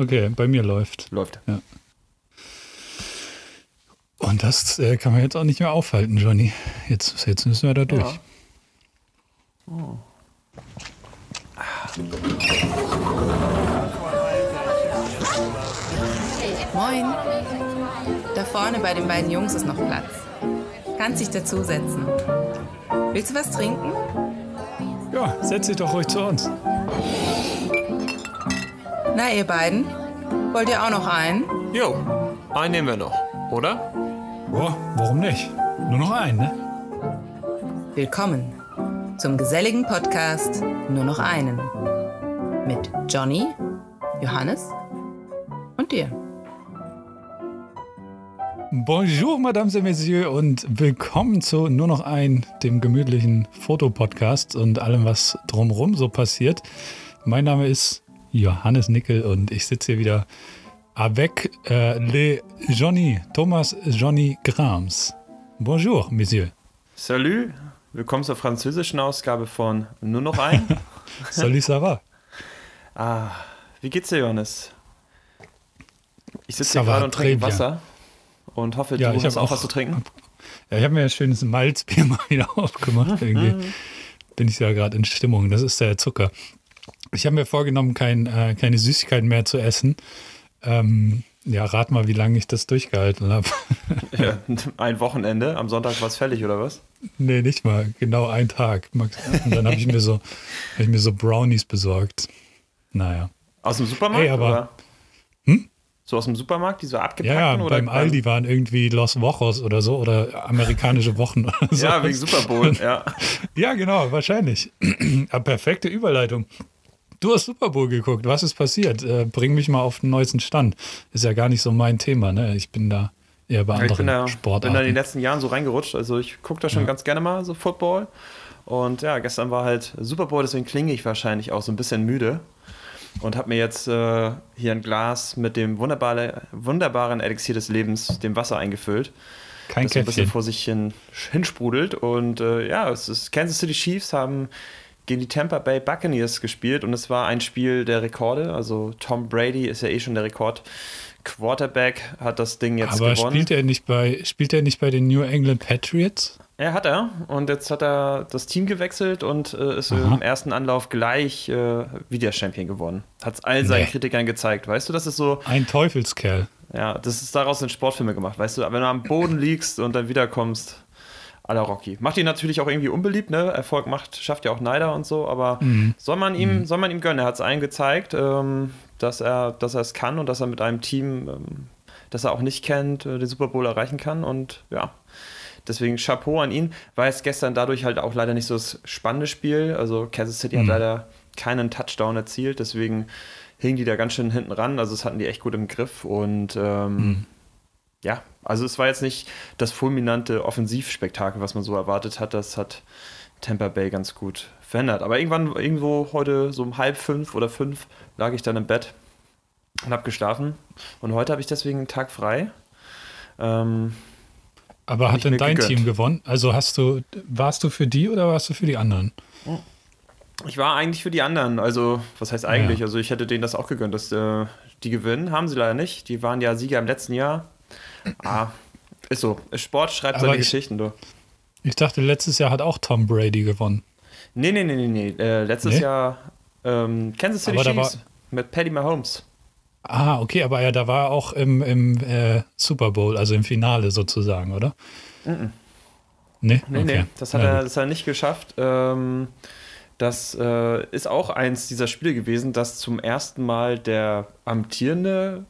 Okay, bei mir läuft. Läuft. Ja. Und das äh, kann man jetzt auch nicht mehr aufhalten, Johnny. Jetzt, jetzt müssen wir da durch. Ja. Oh. Moin. Da vorne bei den beiden Jungs ist noch Platz. Kannst dich dazusetzen. Willst du was trinken? Ja, setz dich doch ruhig zu uns. Na, ihr beiden? Wollt ihr auch noch einen? Jo, einen nehmen wir noch, oder? Boah, warum nicht? Nur noch einen, ne? Willkommen zum geselligen Podcast Nur noch einen. Mit Johnny, Johannes und dir. Bonjour, Mesdames et Messieurs, und willkommen zu Nur noch ein, dem gemütlichen Fotopodcast und allem, was drumherum so passiert. Mein Name ist Johannes Nickel und ich sitze hier wieder avec euh, le Johnny, Thomas Johnny Grams. Bonjour, Messieurs. Salut, willkommen zur französischen Ausgabe von Nur noch ein. Salut, ça va? ah, wie geht's dir, Johannes? Ich sitze hier gerade und trinke. Wasser und hoffe, Ja, du ich hast hab auch auch- was zu trinken. Ja, ich habe mir ein schönes Malzbier mal wieder aufgemacht. Irgendwie bin ich ja gerade in Stimmung. Das ist der Zucker. Ich habe mir vorgenommen, kein, äh, keine Süßigkeiten mehr zu essen. Ähm, ja, rat mal, wie lange ich das durchgehalten habe. Ja, ein Wochenende, am Sonntag war es fällig, oder was? nee, nicht mal. Genau ein Tag. Und dann habe ich, mir so, hab ich mir so Brownies besorgt. Naja. Aus dem Supermarkt? Ey, aber- oder? Hm? So aus dem Supermarkt, die so abgepackt Ja, ja, oder? beim Aldi waren irgendwie Los Wochos oder so oder amerikanische Wochen oder so. Ja, wegen Super Bowl, ja. Ja, genau, wahrscheinlich. Aber perfekte Überleitung. Du hast Super Bowl geguckt. Was ist passiert? Äh, bring mich mal auf den neuesten Stand. Ist ja gar nicht so mein Thema. Ne? Ich bin da eher bei Ich anderen bin da, bin da in den Sportarten. letzten Jahren so reingerutscht. Also ich gucke da schon ganz gerne mal so Football. Und ja, gestern war halt Super Bowl, deswegen klinge ich wahrscheinlich auch so ein bisschen müde. Und habe mir jetzt äh, hier ein Glas mit dem wunderbare, wunderbaren Elixier des Lebens, dem Wasser eingefüllt. Kein das so ein bisschen Käffchen. vor sich hin hinsprudelt. Und äh, ja, es ist Kansas City Chiefs haben gegen die Tampa Bay Buccaneers gespielt und es war ein Spiel der Rekorde. Also Tom Brady ist ja eh schon der Rekord. Quarterback hat das Ding jetzt Aber gewonnen. spielt er, nicht bei, spielt er nicht bei den New England Patriots? Ja, hat er. Und jetzt hat er das Team gewechselt und äh, ist Aha. im ersten Anlauf gleich äh, wieder Champion geworden. Hat es all seinen Nee. Kritikern gezeigt. Weißt du, das ist so, Ein Teufelskerl. ja, das ist daraus in Sportfilme gemacht. Weißt du, wenn du am Boden liegst und dann wiederkommst, la Rocky. Macht ihn natürlich auch irgendwie unbeliebt, ne? Erfolg macht, schafft ja auch Neider und so, aber Mhm. soll man ihm, soll man ihm gönnen. Er hat es allen gezeigt, ähm, dass er, dass er es kann und dass er mit einem Team, ähm, das er auch nicht kennt, äh, den Super Bowl erreichen kann. Und ja, deswegen Chapeau an ihn. War es gestern dadurch halt auch leider nicht so das spannende Spiel. Also Kansas City hat Mhm. leider keinen Touchdown erzielt, deswegen hingen die da ganz schön hinten ran. Also das hatten die echt gut im Griff und ähm, Mhm. Ja, also es war jetzt nicht das fulminante Offensivspektakel, was man so erwartet hat. Das hat Tampa Bay ganz gut verändert. Aber irgendwann, irgendwo heute so um halb fünf oder fünf lag ich dann im Bett und habe geschlafen. Und heute habe ich deswegen einen Tag frei. Ähm, Aber hat denn dein gegönnt. Team gewonnen? Also hast du, warst du für die oder warst du für die anderen? ich war eigentlich für die anderen. Also, was heißt eigentlich? Ja. Also, ich hätte denen das auch gegönnt, dass äh, die gewinnen. Haben sie leider nicht. Die waren ja Sieger im letzten Jahr. Ah, ist so. Sport schreibt Aber seine ich- Geschichten, du. Ich dachte, letztes Jahr hat auch Tom Brady gewonnen. Nee, nee, nee, nee, nee. Äh, letztes Nee? Jahr ähm, Kansas City Chiefs mit Patty Mahomes. Ah, okay, aber ja, da war er auch im, im äh, Super Bowl, also im Finale sozusagen, oder? Nee, Nee, okay. nee, das hat, Ja, er, das hat er nicht geschafft. Ähm, das äh, ist auch eins dieser Spiele gewesen, dass zum ersten Mal der amtierende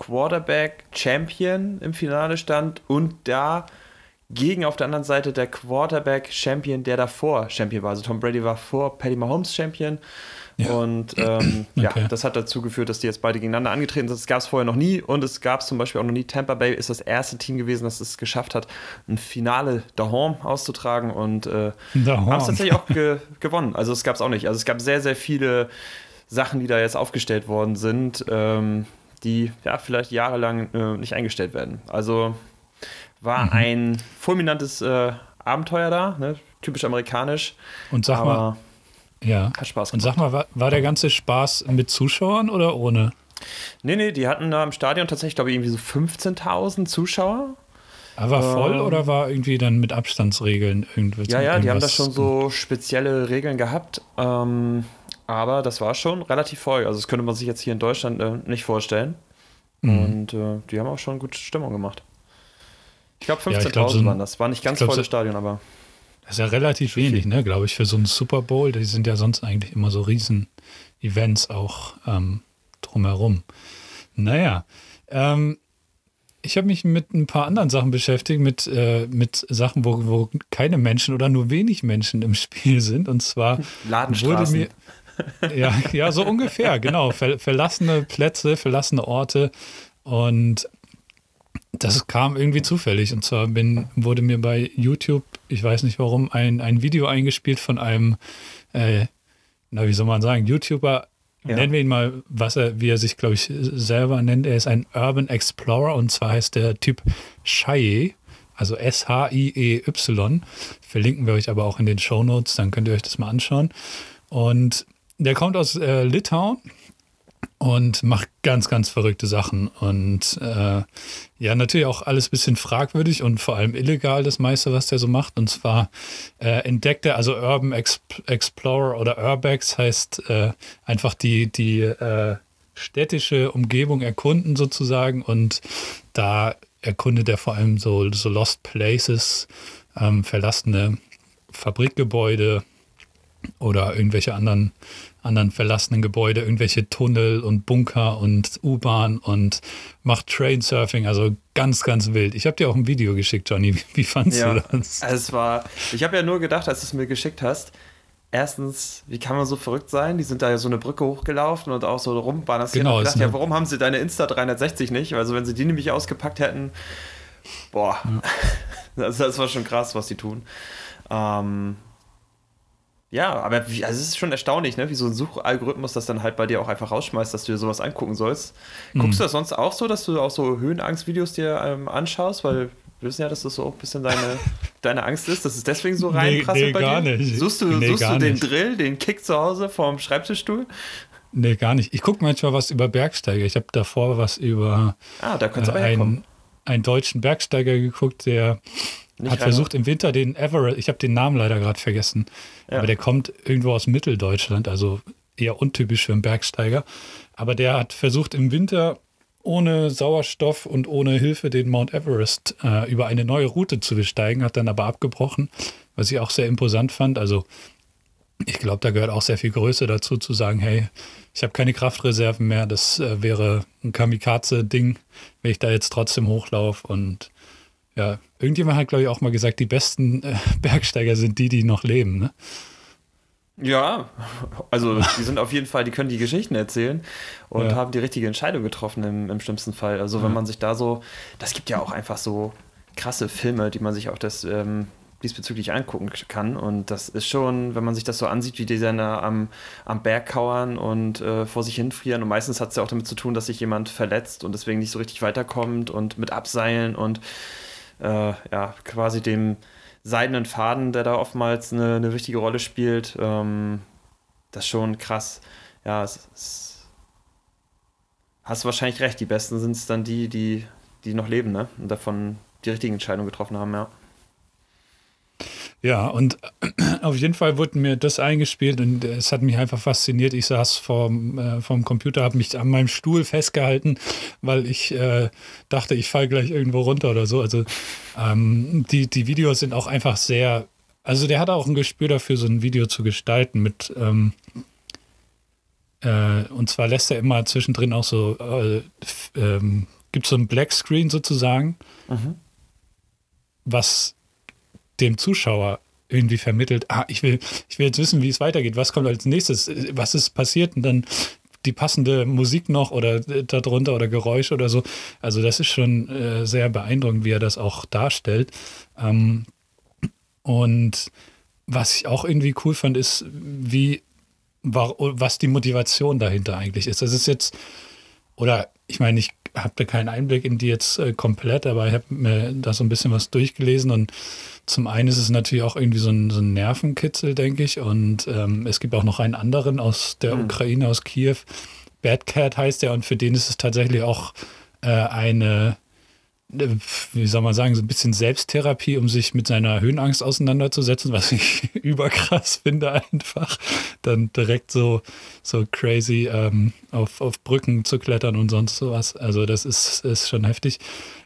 Quarterback Champion im Finale stand und da gegen auf der anderen Seite der Quarterback Champion, der davor Champion war. Also Tom Brady war vor Patty Mahomes Champion. Ja. Und ähm, ja, Okay. das hat dazu geführt, dass die jetzt beide gegeneinander angetreten sind. Das gab es vorher noch nie und es gab es zum Beispiel auch noch nie. Tampa Bay ist das erste Team gewesen, das es geschafft hat, ein Finale daheim auszutragen und äh, haben es tatsächlich auch ge gewonnen. Also es gab es auch nicht. Also es gab sehr, sehr viele Sachen, die da jetzt aufgestellt worden sind, ähm, die ja vielleicht jahrelang äh, nicht eingestellt werden. Also war Mhm. ein fulminantes äh, Abenteuer da, ne? typisch amerikanisch. Und sag mal, ja. hat Spaß Und gemacht. sag mal, war, war der ganze Spaß mit Zuschauern oder ohne? Nee, nee, die hatten da im Stadion tatsächlich, glaube ich, irgendwie so 15.000 Zuschauer. Aber voll ähm, oder war irgendwie dann mit Abstandsregeln irgendwie? Ja, ja, die haben da schon so spezielle Regeln gehabt. Ähm, aber das war schon relativ voll. Also das könnte man sich jetzt hier in Deutschland äh, nicht vorstellen. Mhm. Und äh, die haben auch schon gute Stimmung gemacht. Ich glaube 15.000 ja, glaub, so waren das. War nicht ganz glaub, volles Stadion, aber. Das ist ja relativ wenig, ne, glaube ich, für so einen Super Bowl. Die sind ja sonst eigentlich immer so riesen Events auch ähm, drumherum. Naja, ähm, ich habe mich mit ein paar anderen Sachen beschäftigt, mit, äh, mit Sachen, wo, wo keine Menschen oder nur wenig Menschen im Spiel sind. Und zwar wurde mir. Ja, ja, so ungefähr, genau. Ver, verlassene Plätze, verlassene Orte. Und das kam irgendwie zufällig. Und zwar bin, wurde mir bei YouTube, ich weiß nicht warum, ein, ein Video eingespielt von einem, äh, na, wie soll man sagen, YouTuber, ja. Nennen wir ihn mal, was er, wie er sich, glaube ich, selber nennt. Er ist ein Urban Explorer und zwar heißt der Typ Shaye, also S-H-I-E-Y. Verlinken wir euch aber auch in den Show Notes, dann könnt ihr euch das mal anschauen. Und der kommt aus äh, Litauen und macht ganz, ganz verrückte Sachen. Und äh, ja, natürlich auch alles ein bisschen fragwürdig und vor allem illegal, das meiste, was der so macht. Und zwar äh, entdeckt er, also Urban Exp Explorer oder Urbex heißt äh, einfach die, die äh, städtische Umgebung erkunden sozusagen. Und da erkundet er vor allem so, so Lost Places, ähm, verlassene Fabrikgebäude oder irgendwelche anderen anderen verlassenen Gebäude, irgendwelche Tunnel und Bunker und U-Bahn und macht Trainsurfing, also ganz, ganz wild. Ich habe dir auch ein Video geschickt, Johnny. Wie, wie fandst ja, du das? Es war, ich habe ja nur gedacht, als du es mir geschickt hast, erstens, wie kann man so verrückt sein? Die sind da ja so eine Brücke hochgelaufen und auch so rumbalanciert. Genau, und gedacht, ja, warum haben sie deine Insta 360 nicht? Also wenn sie die nämlich ausgepackt hätten, boah, ja. das, das, war schon krass, was die tun. Ähm, ja, aber wie, also es ist schon erstaunlich, ne? wie so ein Suchalgorithmus das dann halt bei dir auch einfach rausschmeißt, dass du dir sowas angucken sollst. Mhm. Guckst du das sonst auch so, dass du auch so Höhenangstvideos dir ähm, anschaust? Weil wir wissen ja, dass das so ein bisschen deine, deine Angst ist, dass es deswegen so reinprasselt nee, nee, bei gar dir. Nicht. Suchst du, nee, suchst du den nicht. Drill, den Kick zu Hause vorm Schreibtischstuhl? Nee, gar nicht. Ich gucke manchmal was über Bergsteiger. Ich habe davor was über ah, da äh, einen, einen deutschen Bergsteiger geguckt, der nicht hat versucht im Winter den Everest, ich habe den Namen leider gerade vergessen, ja. aber der kommt irgendwo aus Mitteldeutschland, also eher untypisch für einen Bergsteiger. Aber der hat versucht im Winter ohne Sauerstoff und ohne Hilfe den Mount Everest äh, über eine neue Route zu besteigen, hat dann aber abgebrochen, was ich auch sehr imposant fand. Also ich glaube, da gehört auch sehr viel Größe dazu, zu sagen, hey, ich habe keine Kraftreserven mehr, das äh, wäre ein Kamikaze-Ding, wenn ich da jetzt trotzdem hochlaufe und ja, irgendjemand hat, glaube ich, auch mal gesagt, die besten äh, Bergsteiger sind die, die noch leben, ne? Ja, also die sind auf jeden Fall, die können die Geschichten erzählen und ja. haben die richtige Entscheidung getroffen im, im schlimmsten Fall. Also wenn man sich da so, das gibt ja auch einfach so krasse Filme, die man sich auch das ähm, diesbezüglich angucken kann. Und das ist schon, wenn man sich das so ansieht, wie die dann am, am Berg kauern und äh, vor sich hinfrieren. Und meistens hat es ja auch damit zu tun, dass sich jemand verletzt und deswegen nicht so richtig weiterkommt und mit Abseilen und äh, ja, quasi dem seidenen Faden, der da oftmals eine, eine wichtige Rolle spielt. Ähm, das ist schon krass. Ja, es, es hast du wahrscheinlich recht. Die Besten sind es dann die, die, die noch leben, ne? Und davon die richtigen Entscheidungen getroffen haben, ja. Ja, und auf jeden Fall wurde mir das eingespielt und es hat mich einfach fasziniert. Ich saß vorm, äh, vorm Computer, habe mich an meinem Stuhl festgehalten, weil ich äh, dachte, ich falle gleich irgendwo runter oder so. Also ähm, die, die Videos sind auch einfach sehr, also der hat auch ein Gespür dafür, so ein Video zu gestalten mit, ähm, äh, und zwar lässt er immer zwischendrin auch so, äh, ähm, gibt so ein Black Screen sozusagen, mhm. was dem Zuschauer irgendwie vermittelt, ah, ich will, ich will jetzt wissen, wie es weitergeht, was kommt als nächstes, was ist passiert und dann die passende Musik noch oder darunter oder Geräusch oder so. Also das ist schon äh, sehr beeindruckend, wie er das auch darstellt. Ähm, und was ich auch irgendwie cool fand, ist, wie, was die Motivation dahinter eigentlich ist. Das ist jetzt, oder ich meine, ich habe da keinen Einblick in die jetzt äh, komplett, aber ich habe mir da so ein bisschen was durchgelesen und zum einen ist es natürlich auch irgendwie so ein, so ein Nervenkitzel, denke ich. Und ähm, es gibt auch noch einen anderen aus der mhm. Ukraine, aus Kiew, Bad Cat heißt er und für den ist es tatsächlich auch äh, eine wie soll man sagen, so ein bisschen Selbsttherapie, um sich mit seiner Höhenangst auseinanderzusetzen, was ich überkrass finde einfach. Dann direkt so, so crazy ähm, auf, auf Brücken zu klettern und sonst sowas. Also das ist, ist schon heftig.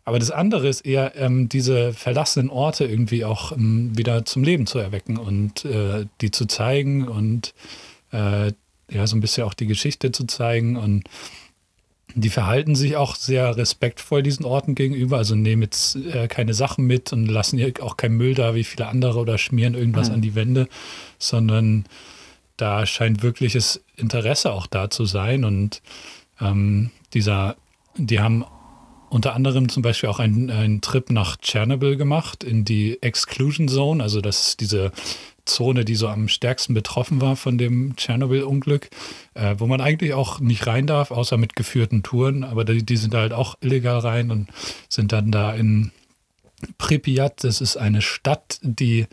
Aber das andere ist eher, ähm, diese verlassenen Orte irgendwie auch ähm, wieder zum Leben zu erwecken und äh, die zu zeigen und äh, ja, so ein bisschen auch die Geschichte zu zeigen und die verhalten sich auch sehr respektvoll diesen Orten gegenüber, also nehmen jetzt äh, keine Sachen mit und lassen hier auch keinen Müll da wie viele andere oder schmieren irgendwas mhm. an die Wände, sondern da scheint wirkliches Interesse auch da zu sein. Und ähm, dieser, die haben unter anderem zum Beispiel auch einen, einen Trip nach Tschernobyl gemacht, in die Exclusion Zone, also das ist diese Zone, die so am stärksten betroffen war von dem Tschernobyl-Unglück, äh, wo man eigentlich auch nicht rein darf, außer mit geführten Touren. Aber die, die sind halt auch illegal rein und sind dann da in Pripyat. Das ist eine Stadt, die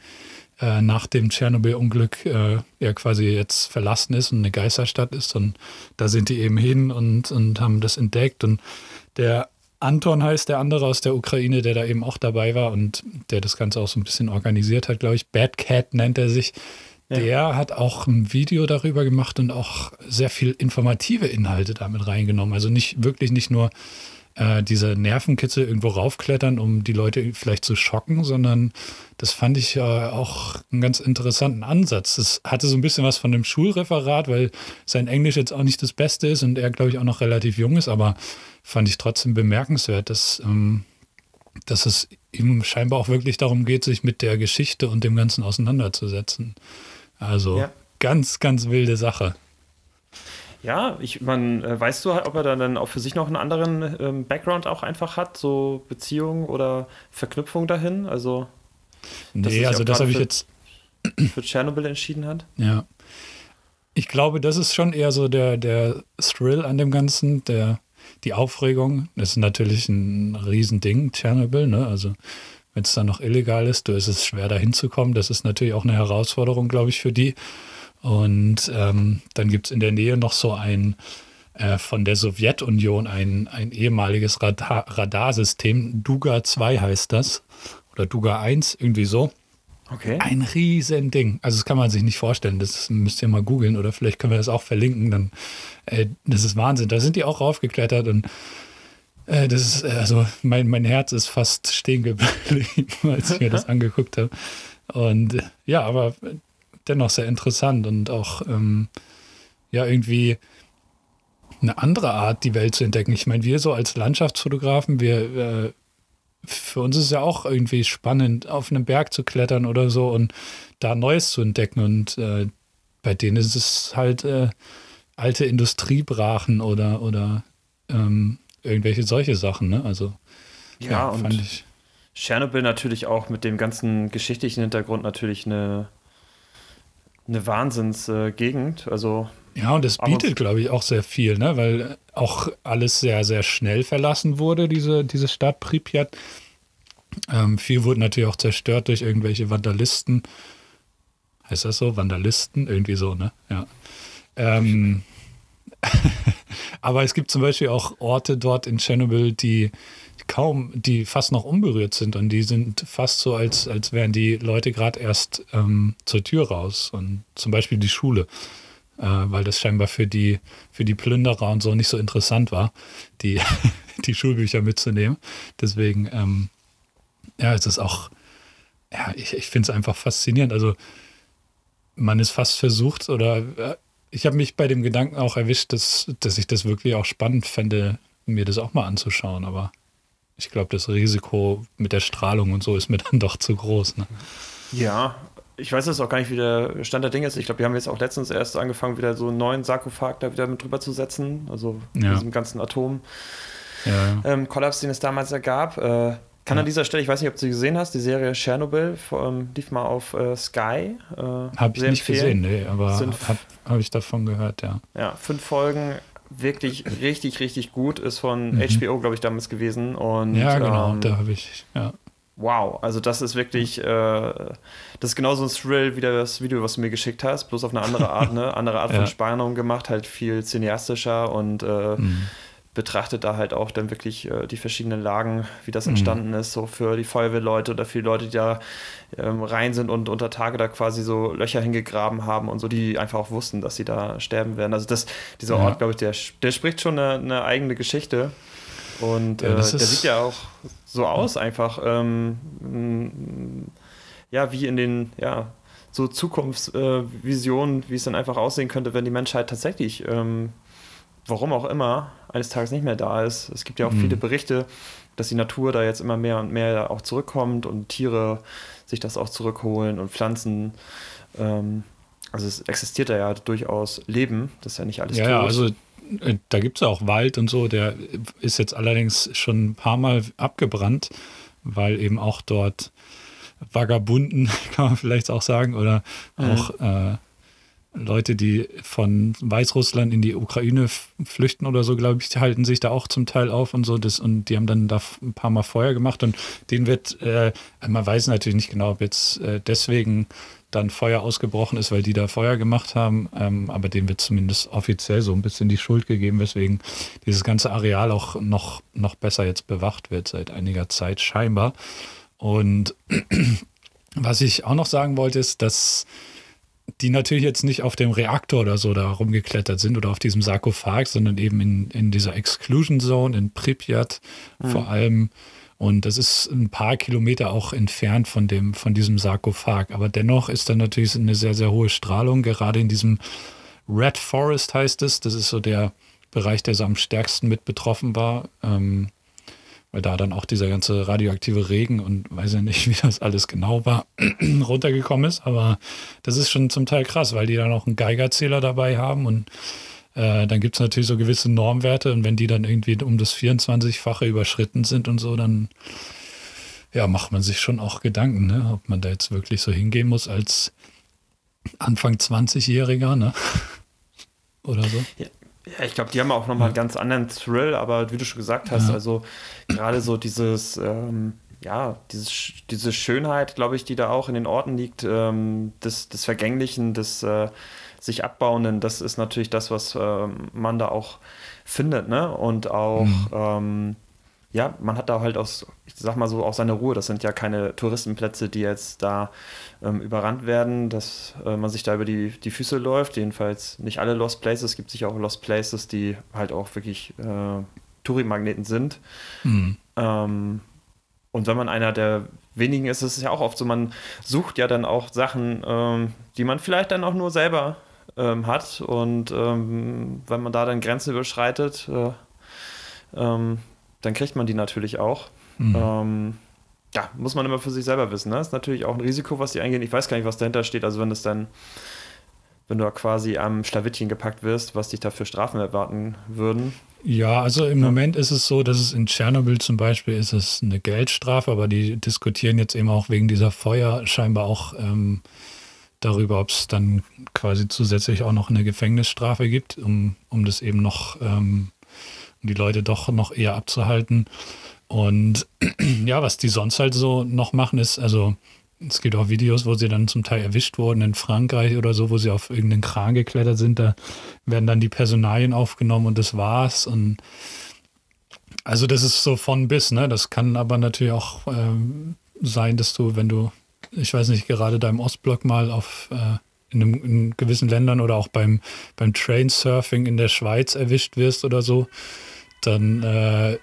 äh, nach dem Tschernobyl-Unglück äh, ja quasi jetzt verlassen ist und eine Geisterstadt ist. Und da sind die eben hin und, und haben das entdeckt. Und der Anton heißt der andere aus der Ukraine, der da eben auch dabei war und der das Ganze auch so ein bisschen organisiert hat, glaube ich. Bad Cat nennt er sich. Ja. Der hat auch ein Video darüber gemacht und auch sehr viel informative Inhalte damit reingenommen. Also nicht wirklich nicht nur äh, diese Nervenkitzel irgendwo raufklettern, um die Leute vielleicht zu schocken, sondern das fand ich äh, auch einen ganz interessanten Ansatz. Das hatte so ein bisschen was von dem Schulreferat, weil sein Englisch jetzt auch nicht das Beste ist und er, glaube ich, auch noch relativ jung ist, aber fand ich trotzdem bemerkenswert, dass, ähm, dass es ihm scheinbar auch wirklich darum geht, sich mit der Geschichte und dem Ganzen auseinanderzusetzen. Also ja. ganz, ganz wilde Sache. Ja, ich, man, äh, weißt du, ob er dann auch für sich noch einen anderen ähm, Background auch einfach hat, so Beziehung oder Verknüpfung dahin? Also, nee, also das habe ich jetzt für Tschernobyl entschieden hat. Ja. Ich glaube, das ist schon eher so der, der Thrill an dem Ganzen, der die Aufregung. Ist natürlich ein Riesending, Tschernobyl, ne? Also wenn es dann noch illegal ist, da ist es schwer da hinzukommen. Das ist natürlich auch eine Herausforderung, glaube ich, für die. Und ähm, dann gibt es in der Nähe noch so ein äh, von der Sowjetunion ein, ein ehemaliges Radar Radarsystem. Duga 2 heißt das. Oder Duga 1, irgendwie so. Okay. Ein Riesending. Also das kann man sich nicht vorstellen. Das müsst ihr mal googeln oder vielleicht können wir das auch verlinken. Dann, äh, das ist Wahnsinn. Da sind die auch raufgeklettert und äh, das ist, also mein, mein Herz ist fast stehen geblieben, als ich mir das angeguckt habe. Und äh, ja, aber dennoch sehr interessant und auch ähm, ja irgendwie eine andere Art, die Welt zu entdecken. Ich meine, wir so als Landschaftsfotografen, wir äh, für uns ist es ja auch irgendwie spannend, auf einem Berg zu klettern oder so und da Neues zu entdecken. Und äh, bei denen ist es halt äh, alte Industriebrachen oder, oder ähm, irgendwelche solche Sachen. Ne? Also, ja, ja und ich. Tschernobyl natürlich auch mit dem ganzen geschichtlichen Hintergrund natürlich eine, eine Wahnsinnsgegend. Äh, also ja, und es bietet, glaube ich, auch sehr viel, ne? weil auch alles sehr, sehr schnell verlassen wurde, diese, diese Stadt Pripyat. Ähm, viel wurde natürlich auch zerstört durch irgendwelche Vandalisten. Heißt das so? Vandalisten? Irgendwie so, ne? Ja. Ähm, aber es gibt zum Beispiel auch Orte dort in Tschernobyl, die kaum, die fast noch unberührt sind und die sind fast so, als, als wären die Leute gerade erst ähm, zur Tür raus. Und zum Beispiel die Schule äh, weil das scheinbar für die, für die Plünderer und so nicht so interessant war, die, die Schulbücher mitzunehmen. Deswegen, ähm, ja, es ist auch, ja, ich, ich finde es einfach faszinierend. Also, man ist fast versucht oder äh, ich habe mich bei dem Gedanken auch erwischt, dass, dass ich das wirklich auch spannend fände, mir das auch mal anzuschauen, aber ich glaube, das Risiko mit der Strahlung und so ist mir dann doch zu groß. Ne? Ja, ich weiß jetzt auch gar nicht, wie der Stand der Dinge ist. Ich glaube, wir haben jetzt auch letztens erst angefangen, wieder so einen neuen Sarkophag da wieder mit drüber zu setzen. Also ja. diesem ganzen Atom. Ja. Ähm, Kollaps, den es damals ergab. Äh, kann ja. an dieser Stelle, ich weiß nicht, ob du sie gesehen hast, die Serie Chernobyl ähm, lief mal auf äh, Sky. Äh, habe ich nicht gesehen, nee, aber habe hab ich davon gehört, ja. Ja, fünf Folgen, wirklich richtig, richtig gut. Ist von mhm. HBO, glaube ich, damals gewesen. Und, ja, genau, ähm, da habe ich, ja. Wow, also das ist wirklich, äh, das ist genauso ein Thrill wie das Video, was du mir geschickt hast, bloß auf eine andere Art, ne? andere Art von Spannung gemacht, halt viel cineastischer und äh, mhm. betrachtet da halt auch dann wirklich äh, die verschiedenen Lagen, wie das mhm. entstanden mhm. ist, so für die Feuerwehrleute oder für die Leute, die da ähm, rein sind und unter Tage da quasi so Löcher hingegraben haben und so, die einfach auch wussten, dass sie da sterben werden. Also das, dieser Ort, glaube ich, der, der spricht schon eine, eine eigene Geschichte. Und ja, äh, der sieht ja auch so aus, einfach. Ähm, ja, wie in den, ja, so Zukunftsvisionen, äh, wie es dann einfach aussehen könnte, wenn die Menschheit tatsächlich, ähm, warum auch immer, eines Tages nicht mehr da ist. Es gibt ja auch mhm. viele Berichte, dass die Natur da jetzt immer mehr und mehr auch zurückkommt und Tiere sich das auch zurückholen und Pflanzen. Ähm, also es existiert da ja durchaus Leben, das ist ja nicht alles ja, tot. also da gibt es auch Wald und so, der ist jetzt allerdings schon ein paar Mal abgebrannt, weil eben auch dort Vagabunden, kann man vielleicht auch sagen, oder mhm. auch äh, Leute, die von Weißrussland in die Ukraine flüchten oder so, glaube ich, halten sich da auch zum Teil auf und so. Das, und die haben dann da ein paar Mal Feuer gemacht und denen wird, äh, man weiß natürlich nicht genau, ob jetzt äh, deswegen dann Feuer ausgebrochen ist, weil die da Feuer gemacht haben. Ähm, aber dem wird zumindest offiziell so ein bisschen die Schuld gegeben, weswegen dieses ganze Areal auch noch, noch besser jetzt bewacht wird seit einiger Zeit scheinbar. Und was ich auch noch sagen wollte, ist, dass die natürlich jetzt nicht auf dem Reaktor oder so da rumgeklettert sind oder auf diesem Sarkophag, sondern eben in, in dieser Exclusion Zone in Pripyat mhm. vor allem und das ist ein paar Kilometer auch entfernt von, dem, von diesem Sarkophag. Aber dennoch ist da natürlich eine sehr, sehr hohe Strahlung, gerade in diesem Red Forest heißt es. Das ist so der Bereich, der so am stärksten mit betroffen war. Ähm, weil da dann auch dieser ganze radioaktive Regen und weiß ja nicht, wie das alles genau war, runtergekommen ist. Aber das ist schon zum Teil krass, weil die dann auch einen Geigerzähler dabei haben und äh, dann gibt es natürlich so gewisse Normwerte und wenn die dann irgendwie um das 24-fache überschritten sind und so, dann ja, macht man sich schon auch Gedanken, ne? ob man da jetzt wirklich so hingehen muss als Anfang 20-Jähriger, ne? Oder so. Ja. Ja, ich glaube, die haben auch nochmal einen ganz anderen Thrill, aber wie du schon gesagt hast, ja. also gerade so dieses, ähm, ja, dieses, diese Schönheit, glaube ich, die da auch in den Orten liegt, ähm, des, des Vergänglichen, des, äh, sich abbauenden, das ist natürlich das, was äh, man da auch findet, ne? Und auch, mhm. ähm, ja, man hat da halt aus, ich sag mal so, auch seine Ruhe. Das sind ja keine Touristenplätze, die jetzt da ähm, überrannt werden, dass äh, man sich da über die, die Füße läuft. Jedenfalls nicht alle Lost Places. Es gibt sicher auch Lost Places, die halt auch wirklich äh, Touri-Magneten sind. Mhm. Ähm, und wenn man einer der wenigen ist, ist es ja auch oft so, man sucht ja dann auch Sachen, ähm, die man vielleicht dann auch nur selber ähm, hat. Und ähm, wenn man da dann Grenzen überschreitet, äh, ähm, dann kriegt man die natürlich auch. Mhm. Ähm, ja, muss man immer für sich selber wissen. Ne? Ist natürlich auch ein Risiko, was die eingehen. Ich weiß gar nicht, was dahinter steht. Also wenn das dann, wenn du quasi am Schlawittchen gepackt wirst, was dich da für Strafen erwarten würden. Ja, also im. Moment ist es so, dass es in Tschernobyl zum Beispiel ist es eine Geldstrafe, aber die diskutieren jetzt eben auch wegen dieser Feuer scheinbar auch ähm, darüber, ob es dann quasi zusätzlich auch noch eine Gefängnisstrafe gibt, um, um das eben noch, ähm, um die Leute doch noch eher abzuhalten. Und ja, was die sonst halt so noch machen, ist, also es gibt auch Videos, wo sie dann zum Teil erwischt wurden in Frankreich oder so, wo sie auf irgendeinen Kran geklettert sind. Da werden dann die Personalien aufgenommen und das war's. Und also das ist so von bis, ne? Das kann aber natürlich auch ähm, sein, dass du, wenn du ich weiß nicht, gerade da im Ostblock mal auf äh, in, einem, in, gewissen Ländern oder auch beim, beim Trainsurfing in der Schweiz erwischt wirst oder so, dann äh,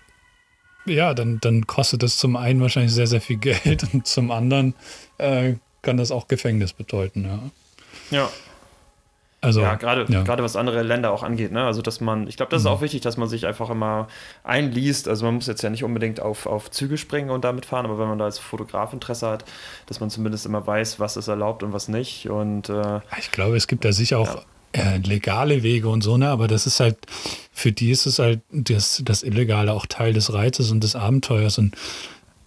ja, dann, dann kostet das zum einen wahrscheinlich sehr, sehr viel Geld und zum anderen äh, kann das auch Gefängnis bedeuten, ja. Ja, also, ja, gerade ja. gerade was andere Länder auch angeht, ne? Also dass man, ich glaube, das ist mhm. auch wichtig, dass man sich einfach immer einliest. Also man muss jetzt ja nicht unbedingt auf, auf Züge springen und damit fahren, aber wenn man da als Fotograf Interesse hat, dass man zumindest immer weiß, was ist erlaubt und was nicht. Und äh, ich glaube, es gibt da sicher auch ja. äh, legale Wege und so, ne? Aber das ist halt, für die ist es halt das, das Illegale auch Teil des Reizes und des Abenteuers und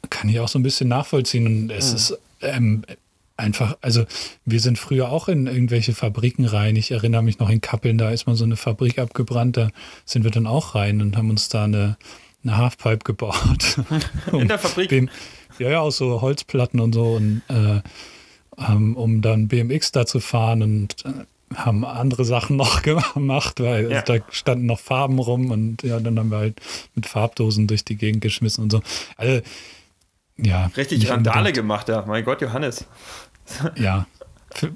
kann ich auch so ein bisschen nachvollziehen. Und es mhm. ist ähm, einfach, also wir sind früher auch in irgendwelche Fabriken rein. Ich erinnere mich noch in Kappeln, da ist mal so eine Fabrik abgebrannt, da sind wir dann auch rein und haben uns da eine, eine Halfpipe gebaut. in der Fabrik? Den, Ja, ja, aus so Holzplatten und so und äh, ähm, um dann BMX da zu fahren und äh, haben andere Sachen noch gemacht, weil ja. da standen noch Farben rum und ja, dann haben wir halt mit Farbdosen durch die Gegend geschmissen und so. Also, ja. Richtig Randale gemacht, ja. Mein Gott, Johannes. Ja.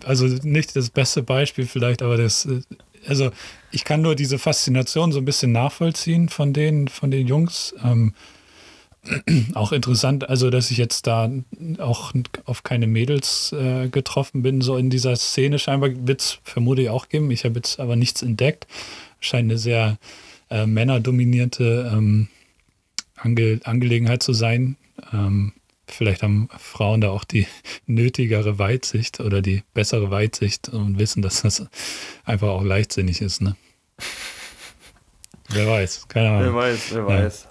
Also nicht das beste Beispiel vielleicht, aber das, äh, also ich kann nur diese Faszination so ein bisschen nachvollziehen von den, von den Jungs. Ähm, auch interessant, also dass ich jetzt da auch auf keine Mädels äh, getroffen bin, so in dieser Szene scheinbar wird es vermutlich auch geben. Ich habe jetzt aber nichts entdeckt. Scheint eine sehr äh, männerdominierte ähm, Ange Angelegenheit zu sein. Ähm, vielleicht haben Frauen da auch die nötigere Weitsicht oder die bessere Weitsicht und wissen, dass das einfach auch leichtsinnig ist. Ne? wer weiß, keine Ahnung. Wer weiß, wer ja. weiß.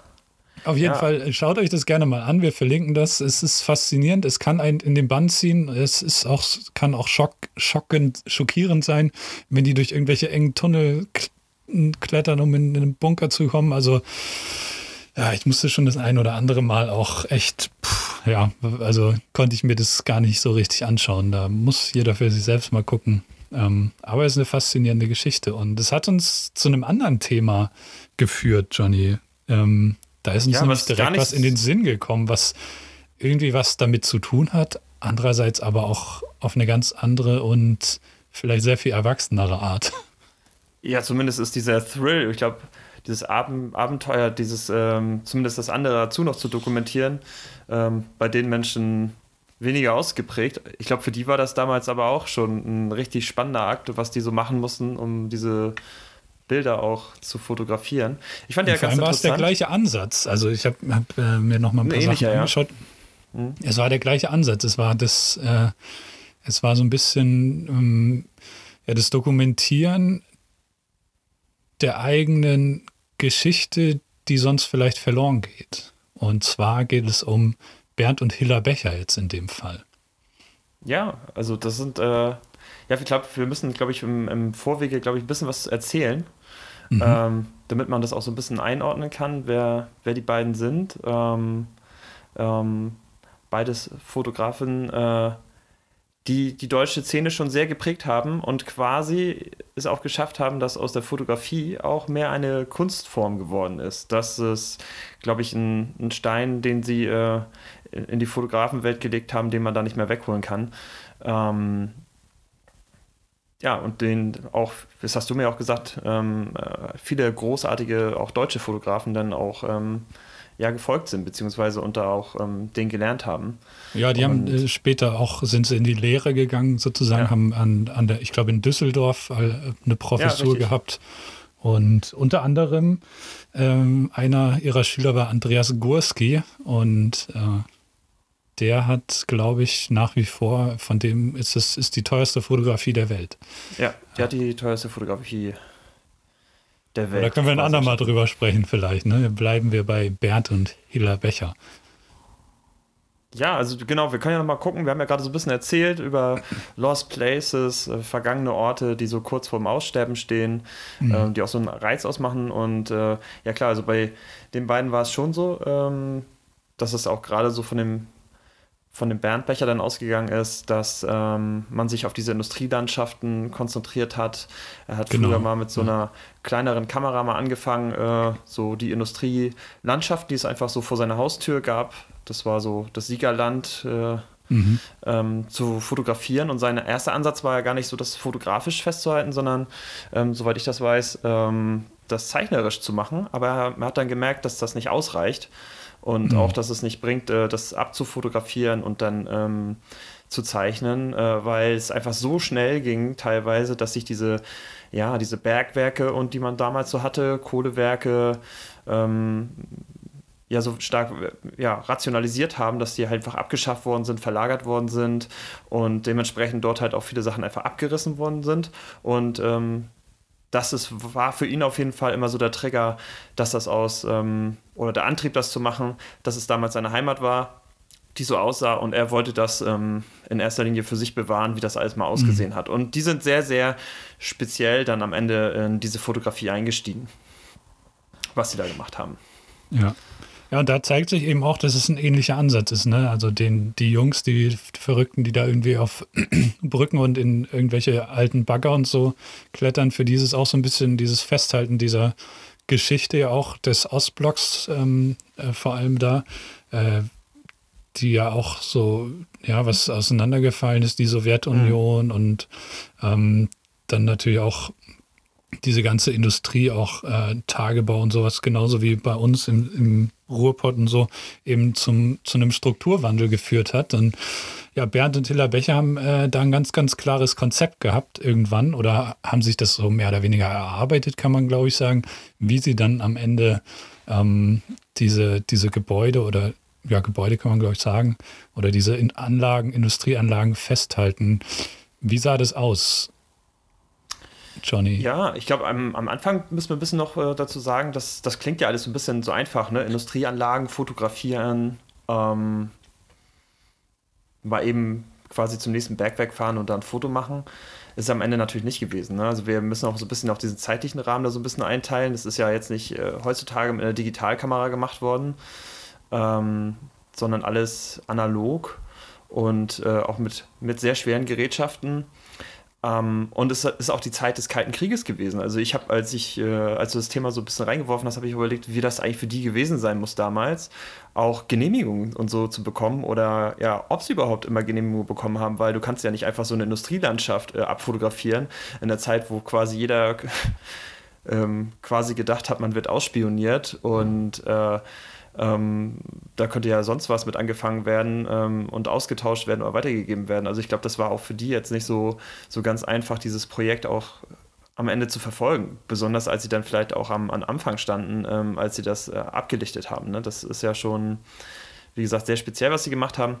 Auf jeden ja. Fall, schaut euch das gerne mal an. Wir verlinken das. Es ist faszinierend. Es kann einen in den Bann ziehen. Es ist auch, kann auch schock, schockend, schockierend sein, wenn die durch irgendwelche engen Tunnel klettern, um in einen Bunker zu kommen. Also, ja, ich musste schon das ein oder andere Mal auch echt, pff, ja, also konnte ich mir das gar nicht so richtig anschauen. Da muss jeder für sich selbst mal gucken. Ähm, aber es ist eine faszinierende Geschichte und es hat uns zu einem anderen Thema geführt, Johnny. Ähm, da ist uns ja, nämlich direkt was in den Sinn gekommen, was irgendwie was damit zu tun hat, andererseits aber auch auf eine ganz andere und vielleicht sehr viel erwachsenere Art. Ja, zumindest ist dieser Thrill, ich glaube, dieses Abenteuer, dieses ähm, zumindest das andere dazu noch zu dokumentieren, ähm, bei den Menschen weniger ausgeprägt. Ich glaube, für die war das damals aber auch schon ein richtig spannender Akt, was die so machen mussten, um diese Bilder auch zu fotografieren. Ich fand ja ganz war es der gleiche Ansatz. Also ich habe hab, äh, mir noch mal ein paar Sachen ja. angeschaut. Mhm. Es war der gleiche Ansatz. Es war das, äh, es war so ein bisschen ähm, ja, das Dokumentieren der eigenen Geschichte, die sonst vielleicht verloren geht. Und zwar geht es um Bernd und Hilla Becher jetzt in dem Fall. Ja, also das sind, äh, ja, ich glaube, wir müssen, glaube ich, im, im Vorwege, glaube ich, ein bisschen was erzählen mhm. ähm, damit man das auch so ein bisschen einordnen kann, wer, wer die beiden sind. Ähm, ähm, beides Fotografen, äh, die die deutsche Szene schon sehr geprägt haben und quasi es auch geschafft haben, dass aus der Fotografie auch mehr eine Kunstform geworden ist. Das ist, glaube ich, ein, ein, Stein, den sie äh, in die Fotografenwelt gelegt haben, den man da nicht mehr wegholen kann. Ähm, ja, und den auch, das hast du mir auch gesagt, ähm, äh, viele großartige, auch deutsche Fotografen dann auch ähm, ja, gefolgt sind, beziehungsweise unter auch ähm, den gelernt haben. Ja, die und, haben äh, später auch, sind sie in die Lehre gegangen, sozusagen, ja. haben an, an der, ich glaube in Düsseldorf äh, eine Professur ja, gehabt. Und unter anderem ähm, einer ihrer Schüler war Andreas Gurski und äh, der hat, glaube ich, nach wie vor, von dem ist es ist die teuerste Fotografie der Welt. Ja, der hat die teuerste Fotografie der Welt. Da können wir ein andermal drüber sprechen, vielleicht. Ne? Bleiben wir bei Bernd und Hilla Becher. Ja, also genau, wir können ja noch mal gucken. Wir haben ja gerade so ein bisschen erzählt über Lost Places, äh, vergangene Orte, die so kurz vorm Aussterben stehen, mhm. äh, die auch so einen Reiz ausmachen. Und äh, ja klar, also bei den beiden war es schon so, ähm, dass es auch gerade so von dem von dem Bernd Becher dann ausgegangen ist, dass ähm, man sich auf diese Industrielandschaften konzentriert hat. Er hat genau. früher mal mit so einer kleineren Kamera mal angefangen, äh, so die Industrielandschaft, die es einfach so vor seiner Haustür gab. Das war so das Siegerland. Äh, Mhm. Ähm, zu fotografieren. Und sein erster Ansatz war ja gar nicht so, das fotografisch festzuhalten, sondern, ähm, soweit ich das weiß, ähm, das zeichnerisch zu machen. Aber er, er, hat dann gemerkt, dass das nicht ausreicht und mhm. auch, dass es nicht bringt, äh, das abzufotografieren und dann ähm, zu zeichnen, äh, weil es einfach so schnell ging teilweise, dass sich diese, ja, diese Bergwerke und die man damals so hatte, Kohlewerke, ähm, ja so stark ja, rationalisiert haben, dass die halt einfach abgeschafft worden sind, verlagert worden sind und dementsprechend dort halt auch viele Sachen einfach abgerissen worden sind. Und ähm, das ist, war für ihn auf jeden Fall immer so der Trigger, dass das aus, ähm, oder der Antrieb, das zu machen, dass es damals seine Heimat war, die so aussah und er wollte das ähm, in erster Linie für sich bewahren, wie das alles mal ausgesehen mhm. hat. Und die sind sehr, sehr speziell dann am Ende in diese Fotografie eingestiegen, was sie da gemacht haben. Ja. Ja, und da zeigt sich eben auch, dass es ein ähnlicher Ansatz ist. Ne? Also den, die Jungs, die Verrückten, die da irgendwie auf Brücken und in irgendwelche alten Bagger und so klettern, für dieses auch so ein bisschen dieses Festhalten dieser Geschichte ja auch des Ostblocks ähm, äh, vor allem da, äh, die ja auch so, ja, was auseinandergefallen ist, die Sowjetunion mhm. und ähm, dann natürlich auch diese ganze Industrie, auch äh, Tagebau und sowas, genauso wie bei uns im, im Ruhrpott und so, eben zum, zu einem Strukturwandel geführt hat. Und ja, Bernd und Hiller Becher haben äh, da ein ganz, ganz klares Konzept gehabt irgendwann oder haben sich das so mehr oder weniger erarbeitet, kann man glaube ich sagen, wie sie dann am Ende ähm, diese, diese Gebäude oder ja, Gebäude kann man glaube ich sagen, oder diese Anlagen, Industrieanlagen festhalten. Wie sah das aus? Johnny? Ja, ich glaube, am, am, Anfang müssen wir ein bisschen noch äh, dazu sagen, dass das klingt ja alles ein bisschen so einfach, ne? Industrieanlagen fotografieren, ähm, mal eben quasi zum nächsten Bergwerk fahren und dann ein Foto machen. Ist am Ende natürlich nicht gewesen. Ne? Also wir müssen auch so ein bisschen auf diesen zeitlichen Rahmen da so ein bisschen einteilen. Das ist ja jetzt nicht äh, heutzutage mit einer Digitalkamera gemacht worden, ähm, sondern alles analog und äh, auch mit, mit sehr schweren Gerätschaften. Ähm, und es ist auch die Zeit des Kalten Krieges gewesen. Also ich habe, als ich, äh, als du das Thema so ein bisschen reingeworfen hast, habe ich überlegt, wie das eigentlich für die gewesen sein muss damals, auch Genehmigungen und so zu bekommen oder ja, ob sie überhaupt immer Genehmigungen bekommen haben, weil du kannst ja nicht einfach so eine Industrielandschaft äh, abfotografieren in der Zeit, wo quasi jeder ähm, quasi gedacht hat, man wird ausspioniert und äh, ähm, da könnte ja sonst was mit angefangen werden ähm, und ausgetauscht werden oder weitergegeben werden. Also ich glaube, das war auch für die jetzt nicht so, so ganz einfach, dieses Projekt auch am Ende zu verfolgen. Besonders als sie dann vielleicht auch am, am Anfang standen, ähm, als sie das äh, abgelichtet haben. Ne? Das ist ja schon, wie gesagt, sehr speziell, was sie gemacht haben.